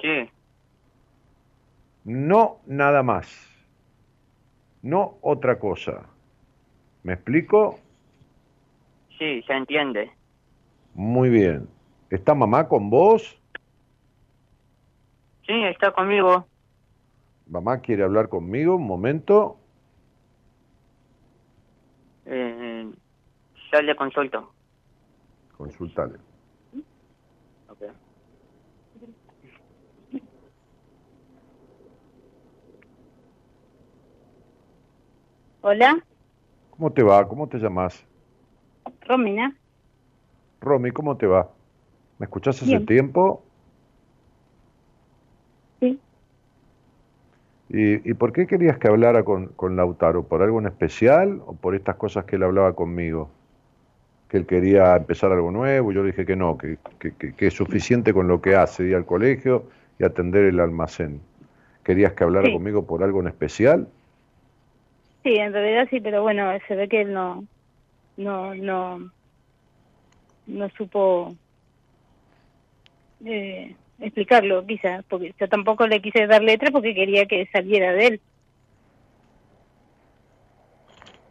Sí, No nada más. No otra cosa. ¿Me explico? Sí, se entiende. Muy bien. ¿Está mamá con vos? Sí, está conmigo. Mamá quiere hablar conmigo un momento. Eh, ya le consulto. Consultale. Ok. Hola, ¿Cómo te va? ¿Cómo te llamas? Romina. Romy, ¿cómo te va? ¿Me escuchás hace Bien. tiempo? Sí. ¿Y, y por qué querías que hablara con, con Lautaro? ¿Por algo en especial o por estas cosas que él hablaba conmigo? Que él quería empezar algo nuevo, yo le dije que no, que, que- que- que es suficiente con lo que hace, ir al colegio y atender el almacén. ¿Querías que hablara Sí. conmigo por algo en especial? Sí, en realidad sí, pero bueno, se ve que él no, no, no, no supo eh, explicarlo, quizás, porque yo tampoco le quise dar letra porque quería que saliera de él.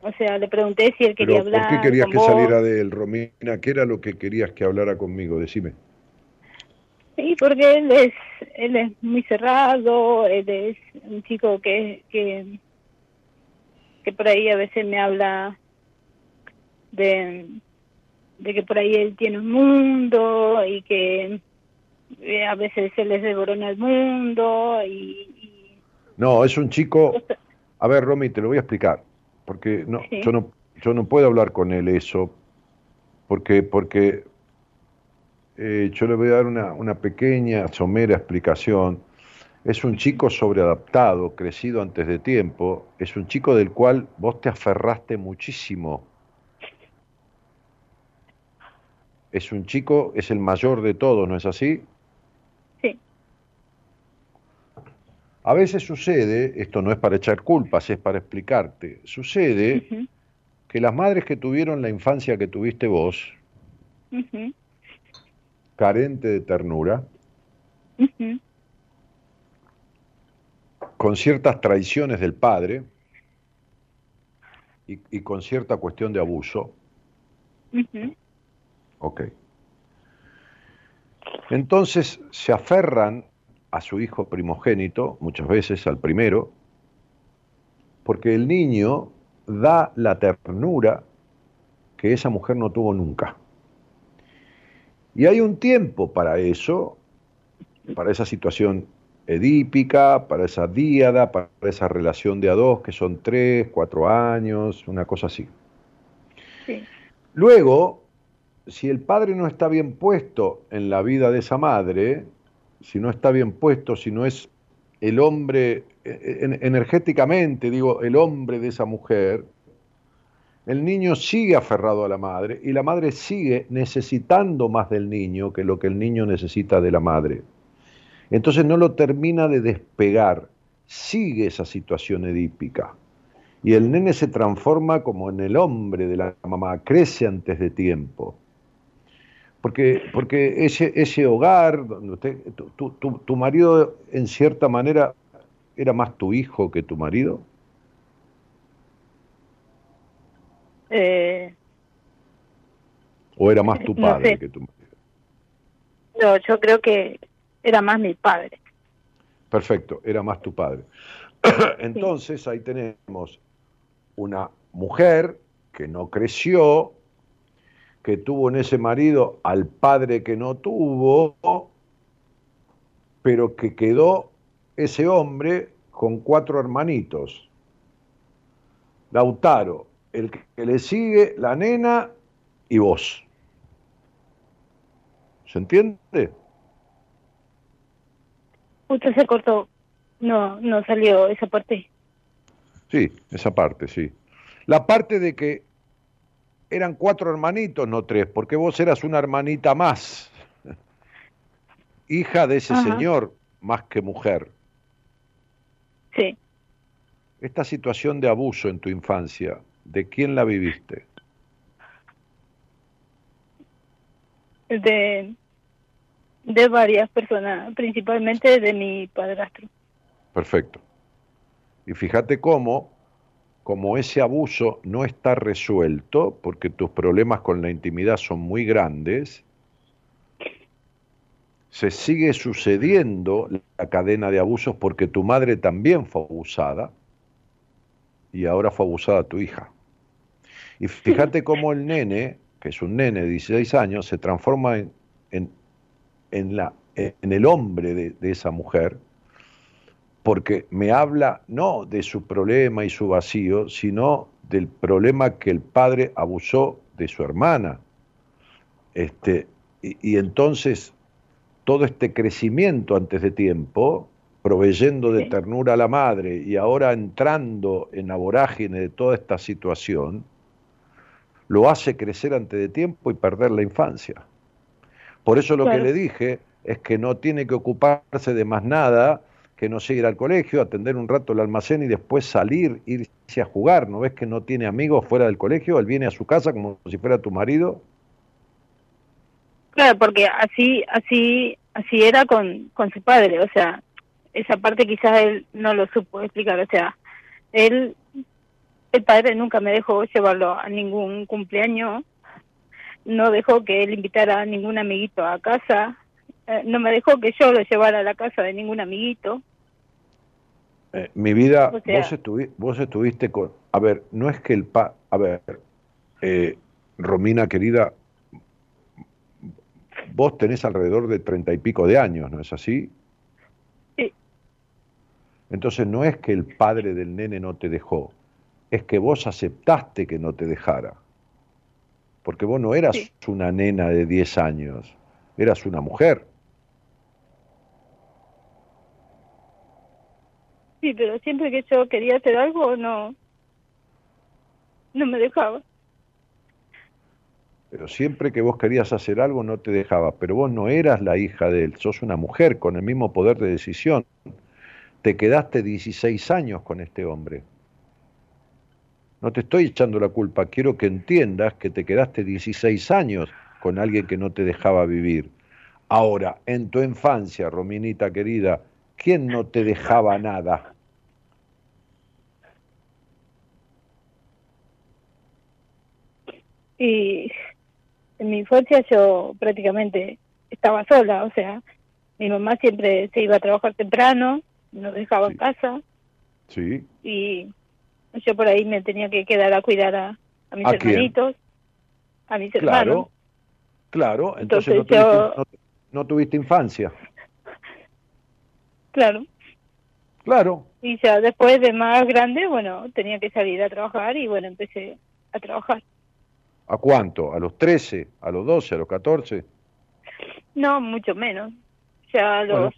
O sea, le pregunté si él quería Pero, ¿Por hablar qué querías con que vos. saliera de él, Romina? ¿Qué era lo que querías que hablara conmigo? Decime. Sí, porque él es, él es muy cerrado, él es un chico que, que, que por ahí a veces me habla de, de que por ahí él tiene un mundo y que eh, a veces se les devorona el mundo y, No, es un chico... A ver, Romy, te lo voy a explicar. Porque no, Sí. yo no yo no puedo hablar con él eso. Porque, porque eh, yo le voy a dar una, una pequeña, somera explicación. Es un chico sobreadaptado, crecido antes de tiempo. Es un chico del cual vos te aferraste muchísimo. Es un chico, es el mayor de todos, ¿no es así? Sí. A veces sucede, esto no es para echar culpas, es para explicarte, sucede que las madres que tuvieron la infancia que tuviste vos, carente de ternura, con ciertas traiciones del padre y, y con cierta cuestión de abuso. Ok. Entonces se aferran a su hijo primogénito, muchas veces al primero, porque el niño da la ternura que esa mujer no tuvo nunca. Y hay un tiempo para eso, para esa situación edípica, para esa díada, para esa relación de a dos, que son tres, cuatro años, una cosa así. Sí. Luego, si el padre no está bien puesto en la vida de esa madre, si no está bien puesto, si no es el hombre, en- energéticamente digo, el hombre de esa mujer, el niño sigue aferrado a la madre y la madre sigue necesitando más del niño que lo que el niño necesita de la madre. Entonces no lo termina de despegar, sigue esa situación edípica. Y el nene se transforma como en el hombre de la mamá, crece antes de tiempo. Porque, porque ese, ese hogar, donde usted, tu, tu- tu- marido en cierta manera era más tu hijo que tu marido. Eh, ¿O era más tu No padre sé. que tu marido? no, yo creo que era más mi padre. Perfecto, era más tu padre. Entonces ahí tenemos una mujer que no creció, que tuvo en ese marido al padre que no tuvo, pero que quedó ese hombre con cuatro hermanitos. Lautaro, el que le sigue, la nena y vos. ¿Se entiende? Usted se cortó. No, no salió esa parte. Sí, esa parte, sí. La parte de que eran cuatro hermanitos, no tres, porque vos eras una hermanita más, hija de ese Ajá. señor más que mujer. Sí. Esta situación de abuso en tu infancia, ¿de quién la viviste? De, de varias personas, principalmente de mi padrastro. Perfecto. Y fíjate cómo, como ese abuso no está resuelto, porque tus problemas con la intimidad son muy grandes, se sigue sucediendo la cadena de abusos porque tu madre también fue abusada y ahora fue abusada tu hija. Y fíjate cómo el nene, que es un nene de 16 años, se transforma en, en, en la, en el hombre de, de esa mujer, porque me habla no de su problema y su vacío, sino del problema que el padre abusó de su hermana. Este, y, y entonces todo este crecimiento antes de tiempo, proveyendo de ternura a la madre y ahora entrando en la vorágine de toda esta situación, lo hace crecer antes de tiempo y perder la infancia. Por eso lo Claro. que le dije es que no tiene que ocuparse de más nada, que no sea ir al colegio, atender un rato el almacén y después salir, irse a jugar. ¿No ves que no tiene amigos fuera del colegio? Él viene a su casa como si fuera tu marido. Claro, porque así, así, así era con, con su padre, o sea, esa parte quizás él no lo supo explicar, o sea, él, el padre nunca me dejó llevarlo a ningún cumpleaños, no dejó que él invitara a ningún amiguito a casa, eh, no me dejó que yo lo llevara a la casa de ningún amiguito, Eh, mi vida, O sea- vos, estuvi- vos estuviste con... A ver, no es que el pa... A ver, eh, Romina querida, vos tenés alrededor de treinta y pico de años, ¿no es así? Sí. Entonces no es que el padre del nene no te dejó, es que vos aceptaste que no te dejara. Porque vos no eras Sí. una nena de 10 años, eras una mujer. Sí, pero siempre que yo quería hacer algo, no, no me dejaba. Pero siempre que vos querías hacer algo no te dejaba, pero vos no eras la hija de él, sos una mujer con el mismo poder de decisión. Te quedaste 16 años con este hombre. No te estoy echando la culpa, quiero que entiendas que te quedaste 16 años con alguien que no te dejaba vivir. Ahora, en tu infancia, Rominita querida, ¿quién no te dejaba nada? Y en mi infancia yo prácticamente estaba sola, o sea, mi mamá siempre se iba a trabajar temprano, nos dejaba en casa Sí, y yo por ahí me tenía que quedar a cuidar a, a mis ¿A quién? hermanitos, a mis claro, hermanos. claro, entonces, Entonces no, yo- tuviste, no- no tuviste infancia. Claro. Claro, Y ya después de más grande, bueno, tenía que salir a trabajar y bueno, empecé a trabajar. ¿A cuánto? ¿A los 13? ¿A los 12? ¿A los 14? No, mucho menos. Ya a los Bueno.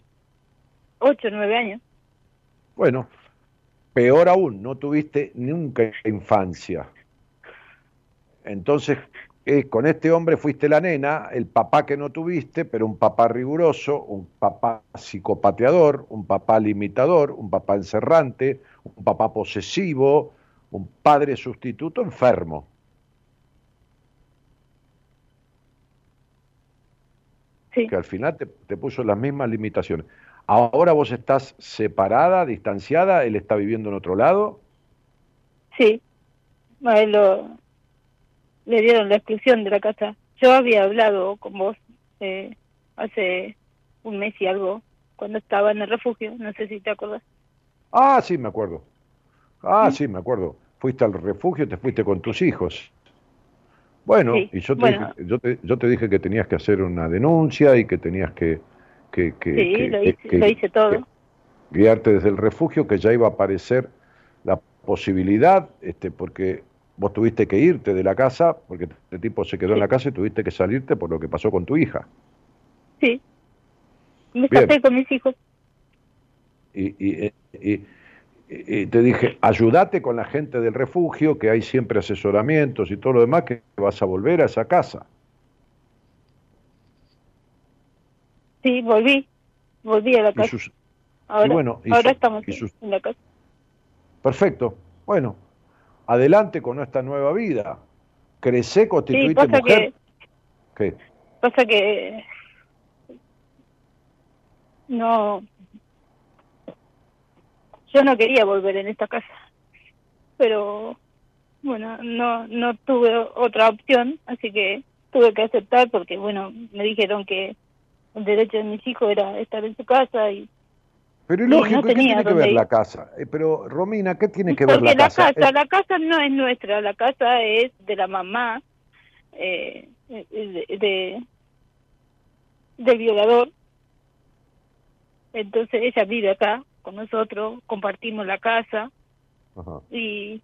ocho, nueve años. Bueno, peor aún, no tuviste nunca infancia. Entonces, eh, con este hombre fuiste la nena, el papá que no tuviste, pero un papá riguroso, un papá psicopateador, un papá limitador, un papá encerrante, un papá posesivo, un padre sustituto enfermo. Sí, que al final te, te puso las mismas limitaciones. Ahora vos estás separada, distanciada, él está viviendo en otro lado. sí. A él lo, le dieron la exclusión de la casa. Yo había hablado con vos eh, hace un mes y algo, cuando estaba en el refugio, no sé si te acuerdas. Ah, sí, me acuerdo. Ah, Sí. sí, me acuerdo. Fuiste al refugio, te fuiste con tus hijos. Bueno, Sí, y yo te, bueno. dije, yo, te, yo te dije que tenías que hacer una denuncia y que tenías que, que, que- Sí, que- lo hice, que- lo hice todo. guiarte desde el refugio, que ya iba a aparecer la posibilidad, este, porque vos tuviste que irte de la casa, porque este tipo se quedó en la casa y tuviste que salirte por lo que pasó con tu hija. Sí. Me escapé con mis hijos. y, y- y- y te dije, ayúdate con la gente del refugio, que hay siempre asesoramientos y todo lo demás, que vas a volver a esa casa. Sí, volví. Volví a la Y casa. sus- ahora bueno, y ahora su- estamos y sus- en la casa. Perfecto. Bueno, adelante con esta nueva vida. Crecé, Sí, constituite pasa mujer. que, ¿Qué? pasa que no, yo no quería volver en esta casa, pero bueno, no no tuve otra opción, así que tuve que aceptar porque bueno, me dijeron que el derecho de mis hijos era estar en su casa y Pero es Sí, no lógico, ¿qué tiene que ver ir. la casa? Eh, pero, Romina, ¿qué tiene que ver porque la casa? casa, Eh, la casa no es nuestra, la casa es de la mamá eh, de, de- del violador. Entonces ella vive acá con nosotros, compartimos la casa ajá. y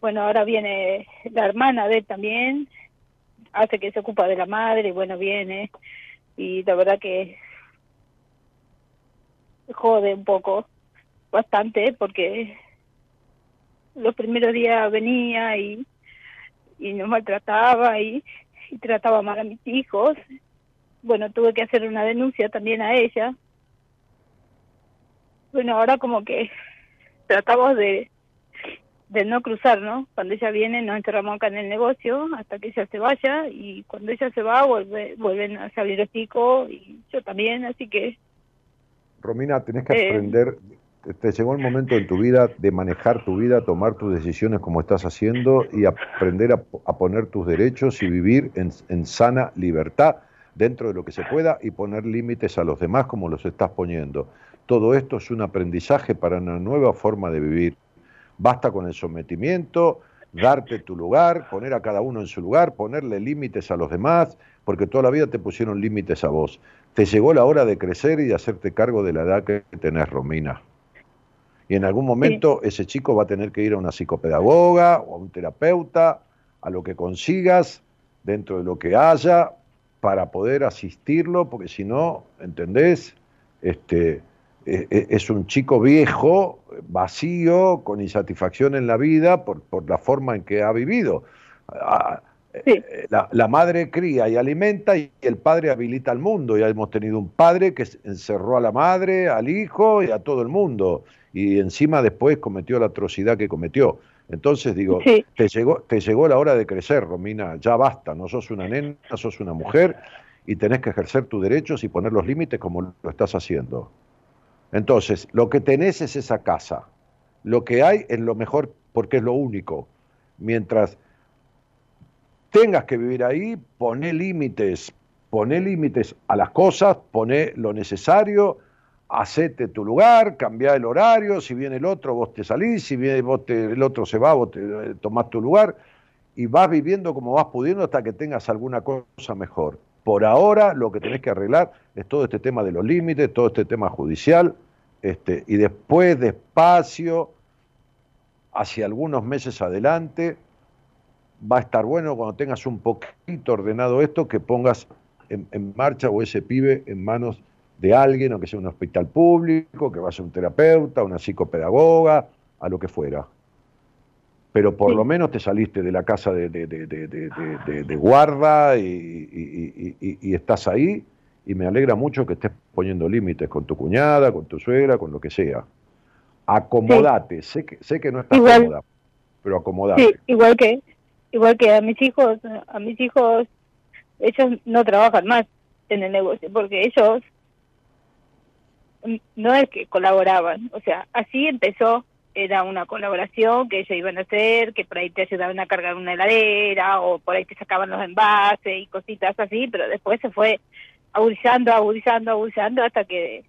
bueno, ahora viene la hermana de él también, hace que se ocupa de la madre, y bueno, viene y la verdad que jode un poco, bastante, porque los primeros días venía y, y nos maltrataba y, y trataba mal a mis hijos. Bueno, tuve que hacer una denuncia también a ella. Bueno, ahora como que tratamos de, de no cruzar, ¿no? Cuando ella viene nos encerramos acá en el negocio hasta que ella se vaya y cuando ella se va vuelve, vuelven a salir los chicos y yo también, así que Romina, tenés que Eh. aprender, te llegó el momento en tu vida de manejar tu vida, tomar tus decisiones como estás haciendo y aprender a, a poner tus derechos y vivir en, en sana libertad dentro de lo que se pueda y poner límites a los demás como los estás poniendo. Todo esto es un aprendizaje para una nueva forma de vivir. Basta con el sometimiento, darte tu lugar, poner a cada uno en su lugar, ponerle límites a los demás, porque toda la vida te pusieron límites a vos. Te llegó la hora de crecer y de hacerte cargo de la edad que tenés, Romina. Y en algún momento ese chico va a tener que ir a una psicopedagoga o a un terapeuta, a lo que consigas, dentro de lo que haya, para poder asistirlo, porque si no, ¿entendés? Este, es un chico viejo, vacío, con insatisfacción en la vida por, por la forma en que ha vivido. Ah, eh, La, la madre cría y alimenta y el padre habilita al mundo. Ya hemos tenido un padre que encerró a la madre, al hijo y a todo el mundo. Y encima después cometió la atrocidad que cometió. Entonces digo, Sí. te, llegó, te llegó la hora de crecer, Romina. Ya basta, no sos una nena, sos una mujer y tenés que ejercer tus derechos y poner los límites como lo estás haciendo. Entonces, lo que tenés es esa casa. Lo que hay es lo mejor porque es lo único. Mientras tengas que vivir ahí, poné límites, poné límites a las cosas, poné lo necesario, hacete tu lugar, cambia el horario, si viene el otro vos te salís, si viene vos te- el otro se va, vos te, eh, tomás tu lugar y vas viviendo como vas pudiendo hasta que tengas alguna cosa mejor. Por ahora lo que tenés que arreglar es todo este tema de los límites, todo este tema judicial, este, y después despacio, hacia algunos meses adelante, va a estar bueno cuando tengas un poquito ordenado esto, que pongas en, marcha o ese pibe en manos de alguien, aunque sea un hospital público, que vaya un terapeuta, una psicopedagoga, a lo que fuera. Pero por lo menos te saliste de la casa de, de- guarda y, y- y- y- y estás ahí y me alegra mucho que estés poniendo límites con tu cuñada, con tu suegra, con lo que sea. Acomodate, sé, que, sé que no estás Igual. cómoda, pero acomodate. Sí, igual que igual que a mis hijos, a mis hijos ellos no trabajan más en el negocio porque ellos mm, no es que colaboraban, o sea, así empezó, era una colaboración que ellos iban a hacer, que por ahí te ayudaban a cargar una heladera o por ahí te sacaban los envases y cositas así, pero después se fue agudizando, agudizando, agudizando hasta que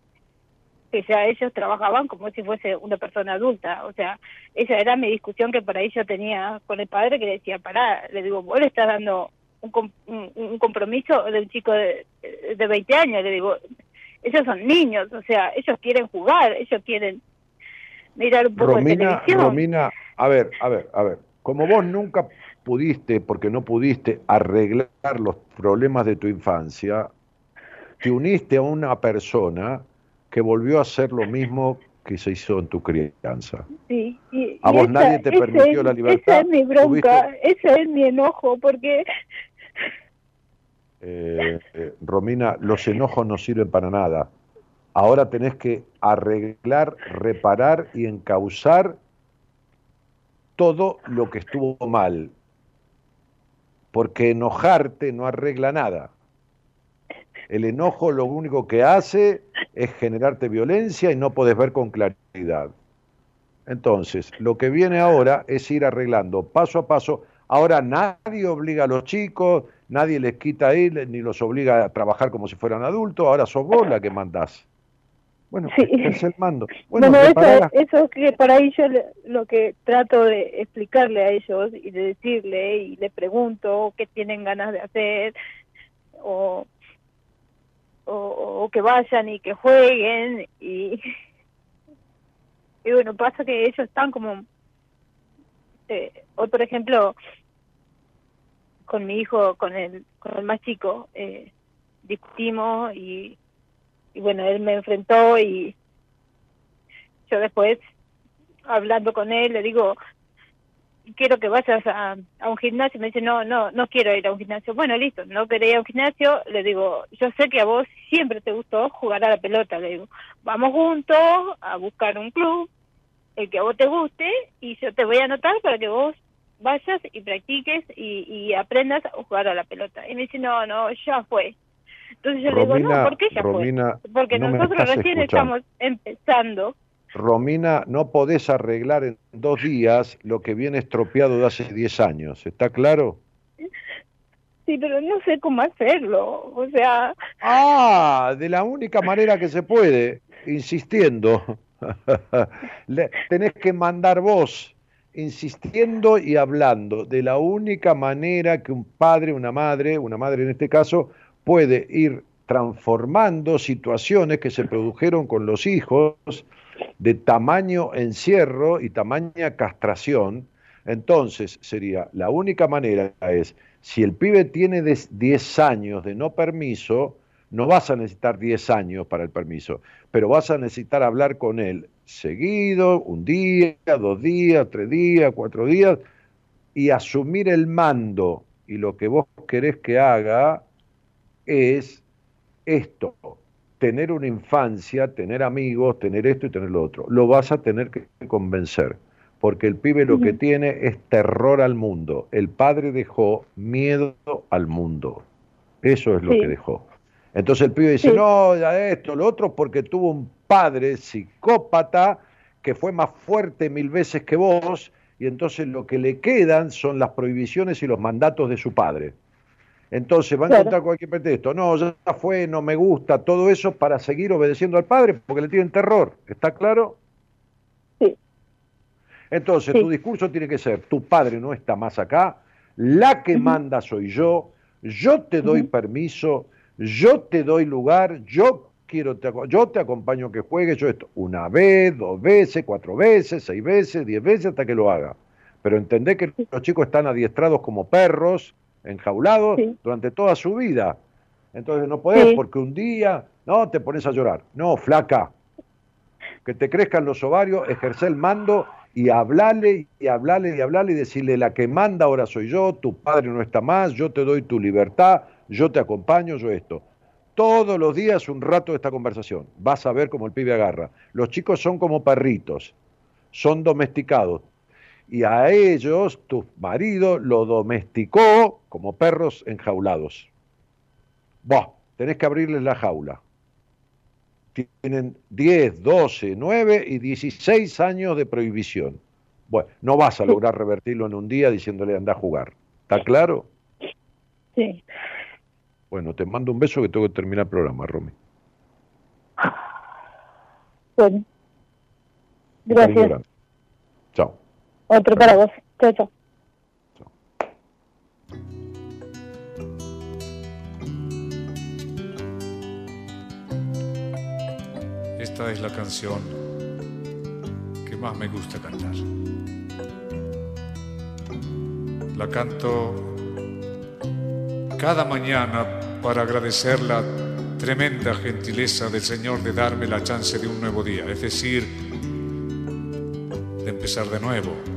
que ya ellos trabajaban como si fuese una persona adulta. O sea, esa era mi discusión que por ahí yo tenía con el padre que le decía, pará, le digo, vos le estás dando un, com- un, compromiso de un chico de, de 20 años, le digo, ellos son niños, o sea, ellos quieren jugar, ellos quieren mirar un poco de Romina, televisión. Romina, a ver, a ver, a ver. Como vos nunca pudiste, porque no pudiste arreglar los problemas de tu infancia, te uniste a una persona que volvió a hacer lo mismo que se hizo en tu crianza. Sí, y- A vos esa- nadie te permitió es- la libertad, Esa es mi bronca, tuviste- ese es mi enojo, porque Eh, eh, Romina, los enojos no sirven para nada. Ahora tenés que arreglar, reparar y encauzar todo lo que estuvo mal. Porque enojarte no arregla nada. El enojo lo único que hace es generarte violencia y no podés ver con claridad. Entonces, lo que viene ahora es ir arreglando paso a paso. Ahora nadie obliga a los chicos, nadie les quita ir, ni los obliga a trabajar como si fueran adultos, ahora sos vos la que mandás. Bueno, Sí. es el mando. Bueno, Bueno, eso, eso que por ahí yo lo que trato de explicarle a ellos y de decirle y le pregunto qué tienen ganas de hacer o, o, o que vayan y que jueguen y, y bueno, pasa que ellos están como, eh, hoy por ejemplo, con mi hijo, con el, con el más chico, eh, discutimos y, y bueno, él me enfrentó y yo después, hablando con él, le digo, quiero que vayas a, un gimnasio. Me dice, no, no, no quiero ir a un gimnasio. Bueno, listo, no quería ir a un gimnasio. Le digo, yo sé que a vos siempre te gustó jugar a la pelota. Le digo, vamos juntos a buscar un club, el que a vos te guste, y yo te voy a anotar para que vos vayas y practiques y, y aprendas a jugar a la pelota. Y me dice, no, no, ya fue. Entonces yo le digo, Romina, no, ¿por qué Romina, fue? Porque no nosotros recién escuchando. estamos empezando. Romina, no podés arreglar en dos días lo que viene estropeado de hace 10 años, ¿está claro? Sí, pero no sé cómo hacerlo. O sea, Ah, de la única manera que se puede, insistiendo. Le- tenés que mandar vos, insistiendo y hablando, de la única manera que un padre, una madre, una madre en este caso, puede ir transformando situaciones que se produjeron con los hijos de tamaño encierro y tamaña castración. Entonces sería, la única manera es, si el pibe tiene des- 10 años de no permiso, no vas a necesitar 10 años para el permiso, pero vas a necesitar hablar con él seguido, un día, dos días, tres días, cuatro días, y asumir el mando. Y lo que vos querés que haga es esto, tener una infancia, tener amigos, tener esto y tener lo otro. Lo vas a tener que convencer, porque el pibe lo que tiene es terror al mundo. El padre dejó miedo al mundo. Eso es lo Sí. que dejó. Entonces el pibe dice, Sí. no, ya esto, lo otro, porque tuvo un padre psicópata que fue más fuerte mil veces que vos, y entonces lo que le quedan son las prohibiciones y los mandatos de su padre. Entonces va a Claro. encontrar cualquier pretexto. No, ya fue, no me gusta, todo eso para seguir obedeciendo al padre porque le tienen terror. ¿Está claro? Sí. Entonces Sí. tu discurso tiene que ser, tu padre no está más acá, la que manda soy yo, yo te doy permiso, yo te doy lugar, yo quiero te, yo te acompaño a que juegues, yo esto, una vez, dos veces, cuatro veces, seis veces, diez veces hasta que lo haga. Pero entendé que los chicos están adiestrados como perros, enjaulados, Sí. durante toda su vida. Entonces no podés Sí. porque un día, no, te pones a llorar. No, flaca, que te crezcan los ovarios, ejercer el mando y hablarle y hablarle y hablarle y decirle la que manda ahora soy yo, tu padre no está más, yo te doy tu libertad, yo te acompaño, yo esto. Todos los días un rato de esta conversación. Vas a ver cómo el pibe agarra. Los chicos son como perritos, son domesticados. Y a ellos, tu marido lo domesticó como perros enjaulados. Vos, tenés que abrirles la jaula tienen 10, 12, 9 y 16 años de prohibición. Bueno, no vas a lograr revertirlo en un día diciéndole anda a jugar. ¿Está claro? sí. Bueno, te mando un beso que tengo que terminar el programa, Romy. Bueno. Gracias. Otro para vos. Chao, chao. Esta es la canción que más me gusta cantar. La canto cada mañana para agradecer la tremenda gentileza del Señor de darme la chance de un nuevo día, es decir, de empezar de nuevo.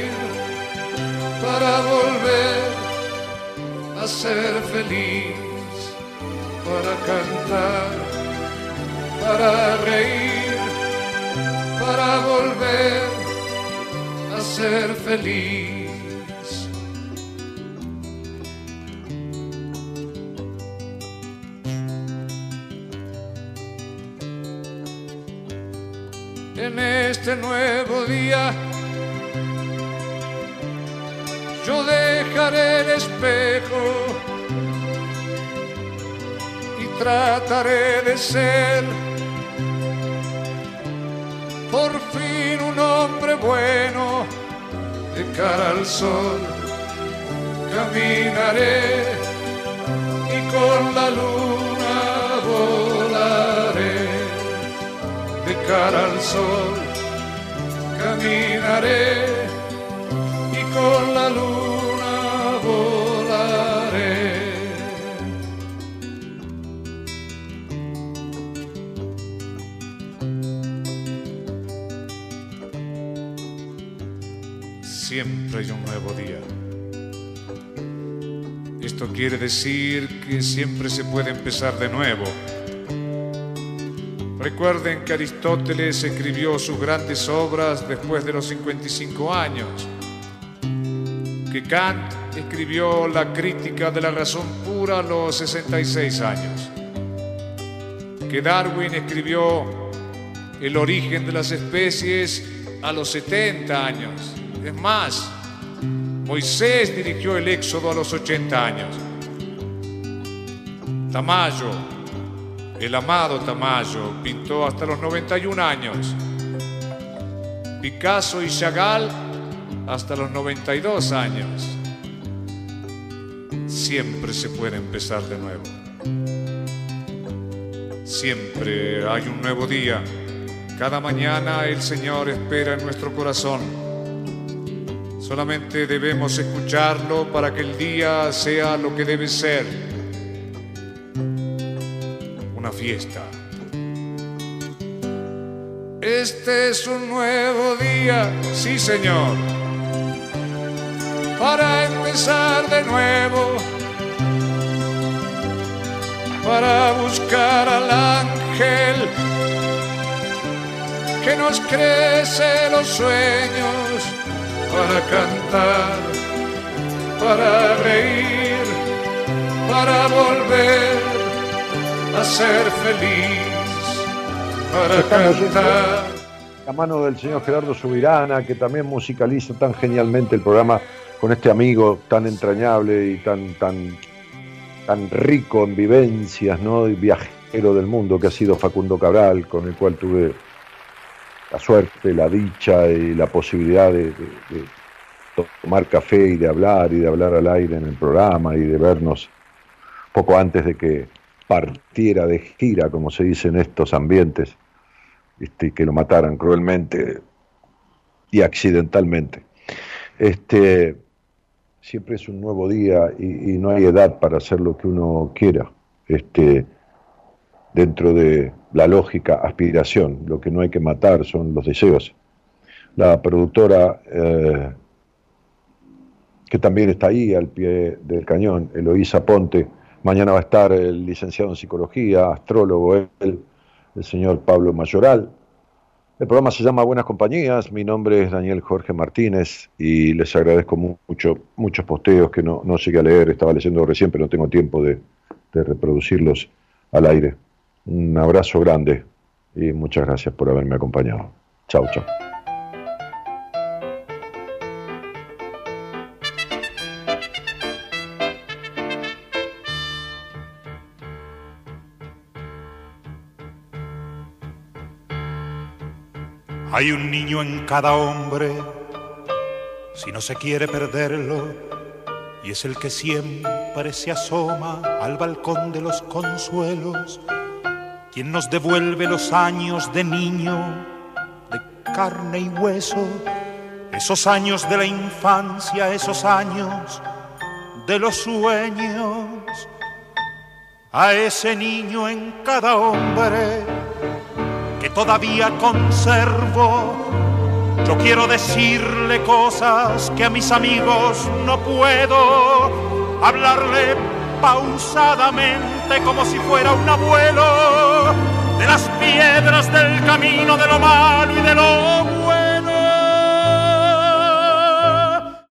para volver a ser feliz, para cantar, para reír, para volver a ser feliz. en este nuevo día. El espejo y trataré de ser por fin un hombre bueno de cara al sol. Caminaré y con la luna volaré de cara al sol. Caminaré y con la luna Siempre hay un nuevo día. Esto quiere decir que siempre se puede empezar de nuevo. Recuerden que Aristóteles escribió sus grandes obras después de los 55 años, que Kant escribió la crítica de la razón pura a los 66 años, que Darwin escribió el origen de las especies a los 70 años. Es más, Moisés dirigió el éxodo a los 80 años. Tamayo, el amado Tamayo pintó hasta los 91 años. Picasso y Chagall hasta los 92 años. Siempre se puede empezar de nuevo. Siempre hay un nuevo día. Cada mañana el Señor espera en nuestro corazón. Solamente debemos escucharlo para que el día sea lo que debe ser una fiesta. Este es un nuevo día, sí Señor, para empezar de nuevo, para buscar al ángel que nos crece los sueños, para cantar, para reír, para volver a ser feliz, para Estamos cantar. La mano del señor Gerardo Subirana, que también musicaliza tan genialmente el programa con este amigo tan entrañable y tan, tan, tan rico en vivencias, ¿no? Y viajero del mundo que ha sido Facundo Cabral, con el cual tuve la suerte, la dicha y la posibilidad de, tomar café y de hablar y de hablar al aire en el programa y de vernos poco antes de que partiera de gira, como se dice en estos ambientes, este, que lo mataran cruelmente y accidentalmente. Este, siempre es un nuevo día y, no hay edad para hacer lo que uno quiera. Este, dentro de la lógica aspiración, lo que no hay que matar son los deseos. La productora eh, que también está ahí al pie del cañón, Eloísa Ponte. Mañana va a estar el licenciado en psicología, astrólogo, él, el señor Pablo Mayoral. El programa se llama Buenas Compañías. Mi nombre es Daniel Jorge Martínez y les agradezco mu- mucho, muchos posteos que no, no llegué a leer. Estaba leyendo recién, pero no tengo tiempo de, de reproducirlos al aire. Un abrazo grande y muchas gracias por haberme acompañado. Chau, chau. Hay un niño en cada hombre, si no se quiere perderlo, y es el que siempre se asoma al balcón de los consuelos, quien nos devuelve los años de niño, de carne y hueso, esos años de la infancia, esos años de los sueños. a ese niño en cada hombre todavía conservo. Yo quiero decirle cosas que a mis amigos no puedo, hablarle pausadamente como si fuera un abuelo de las piedras del camino de lo malo y de lo bueno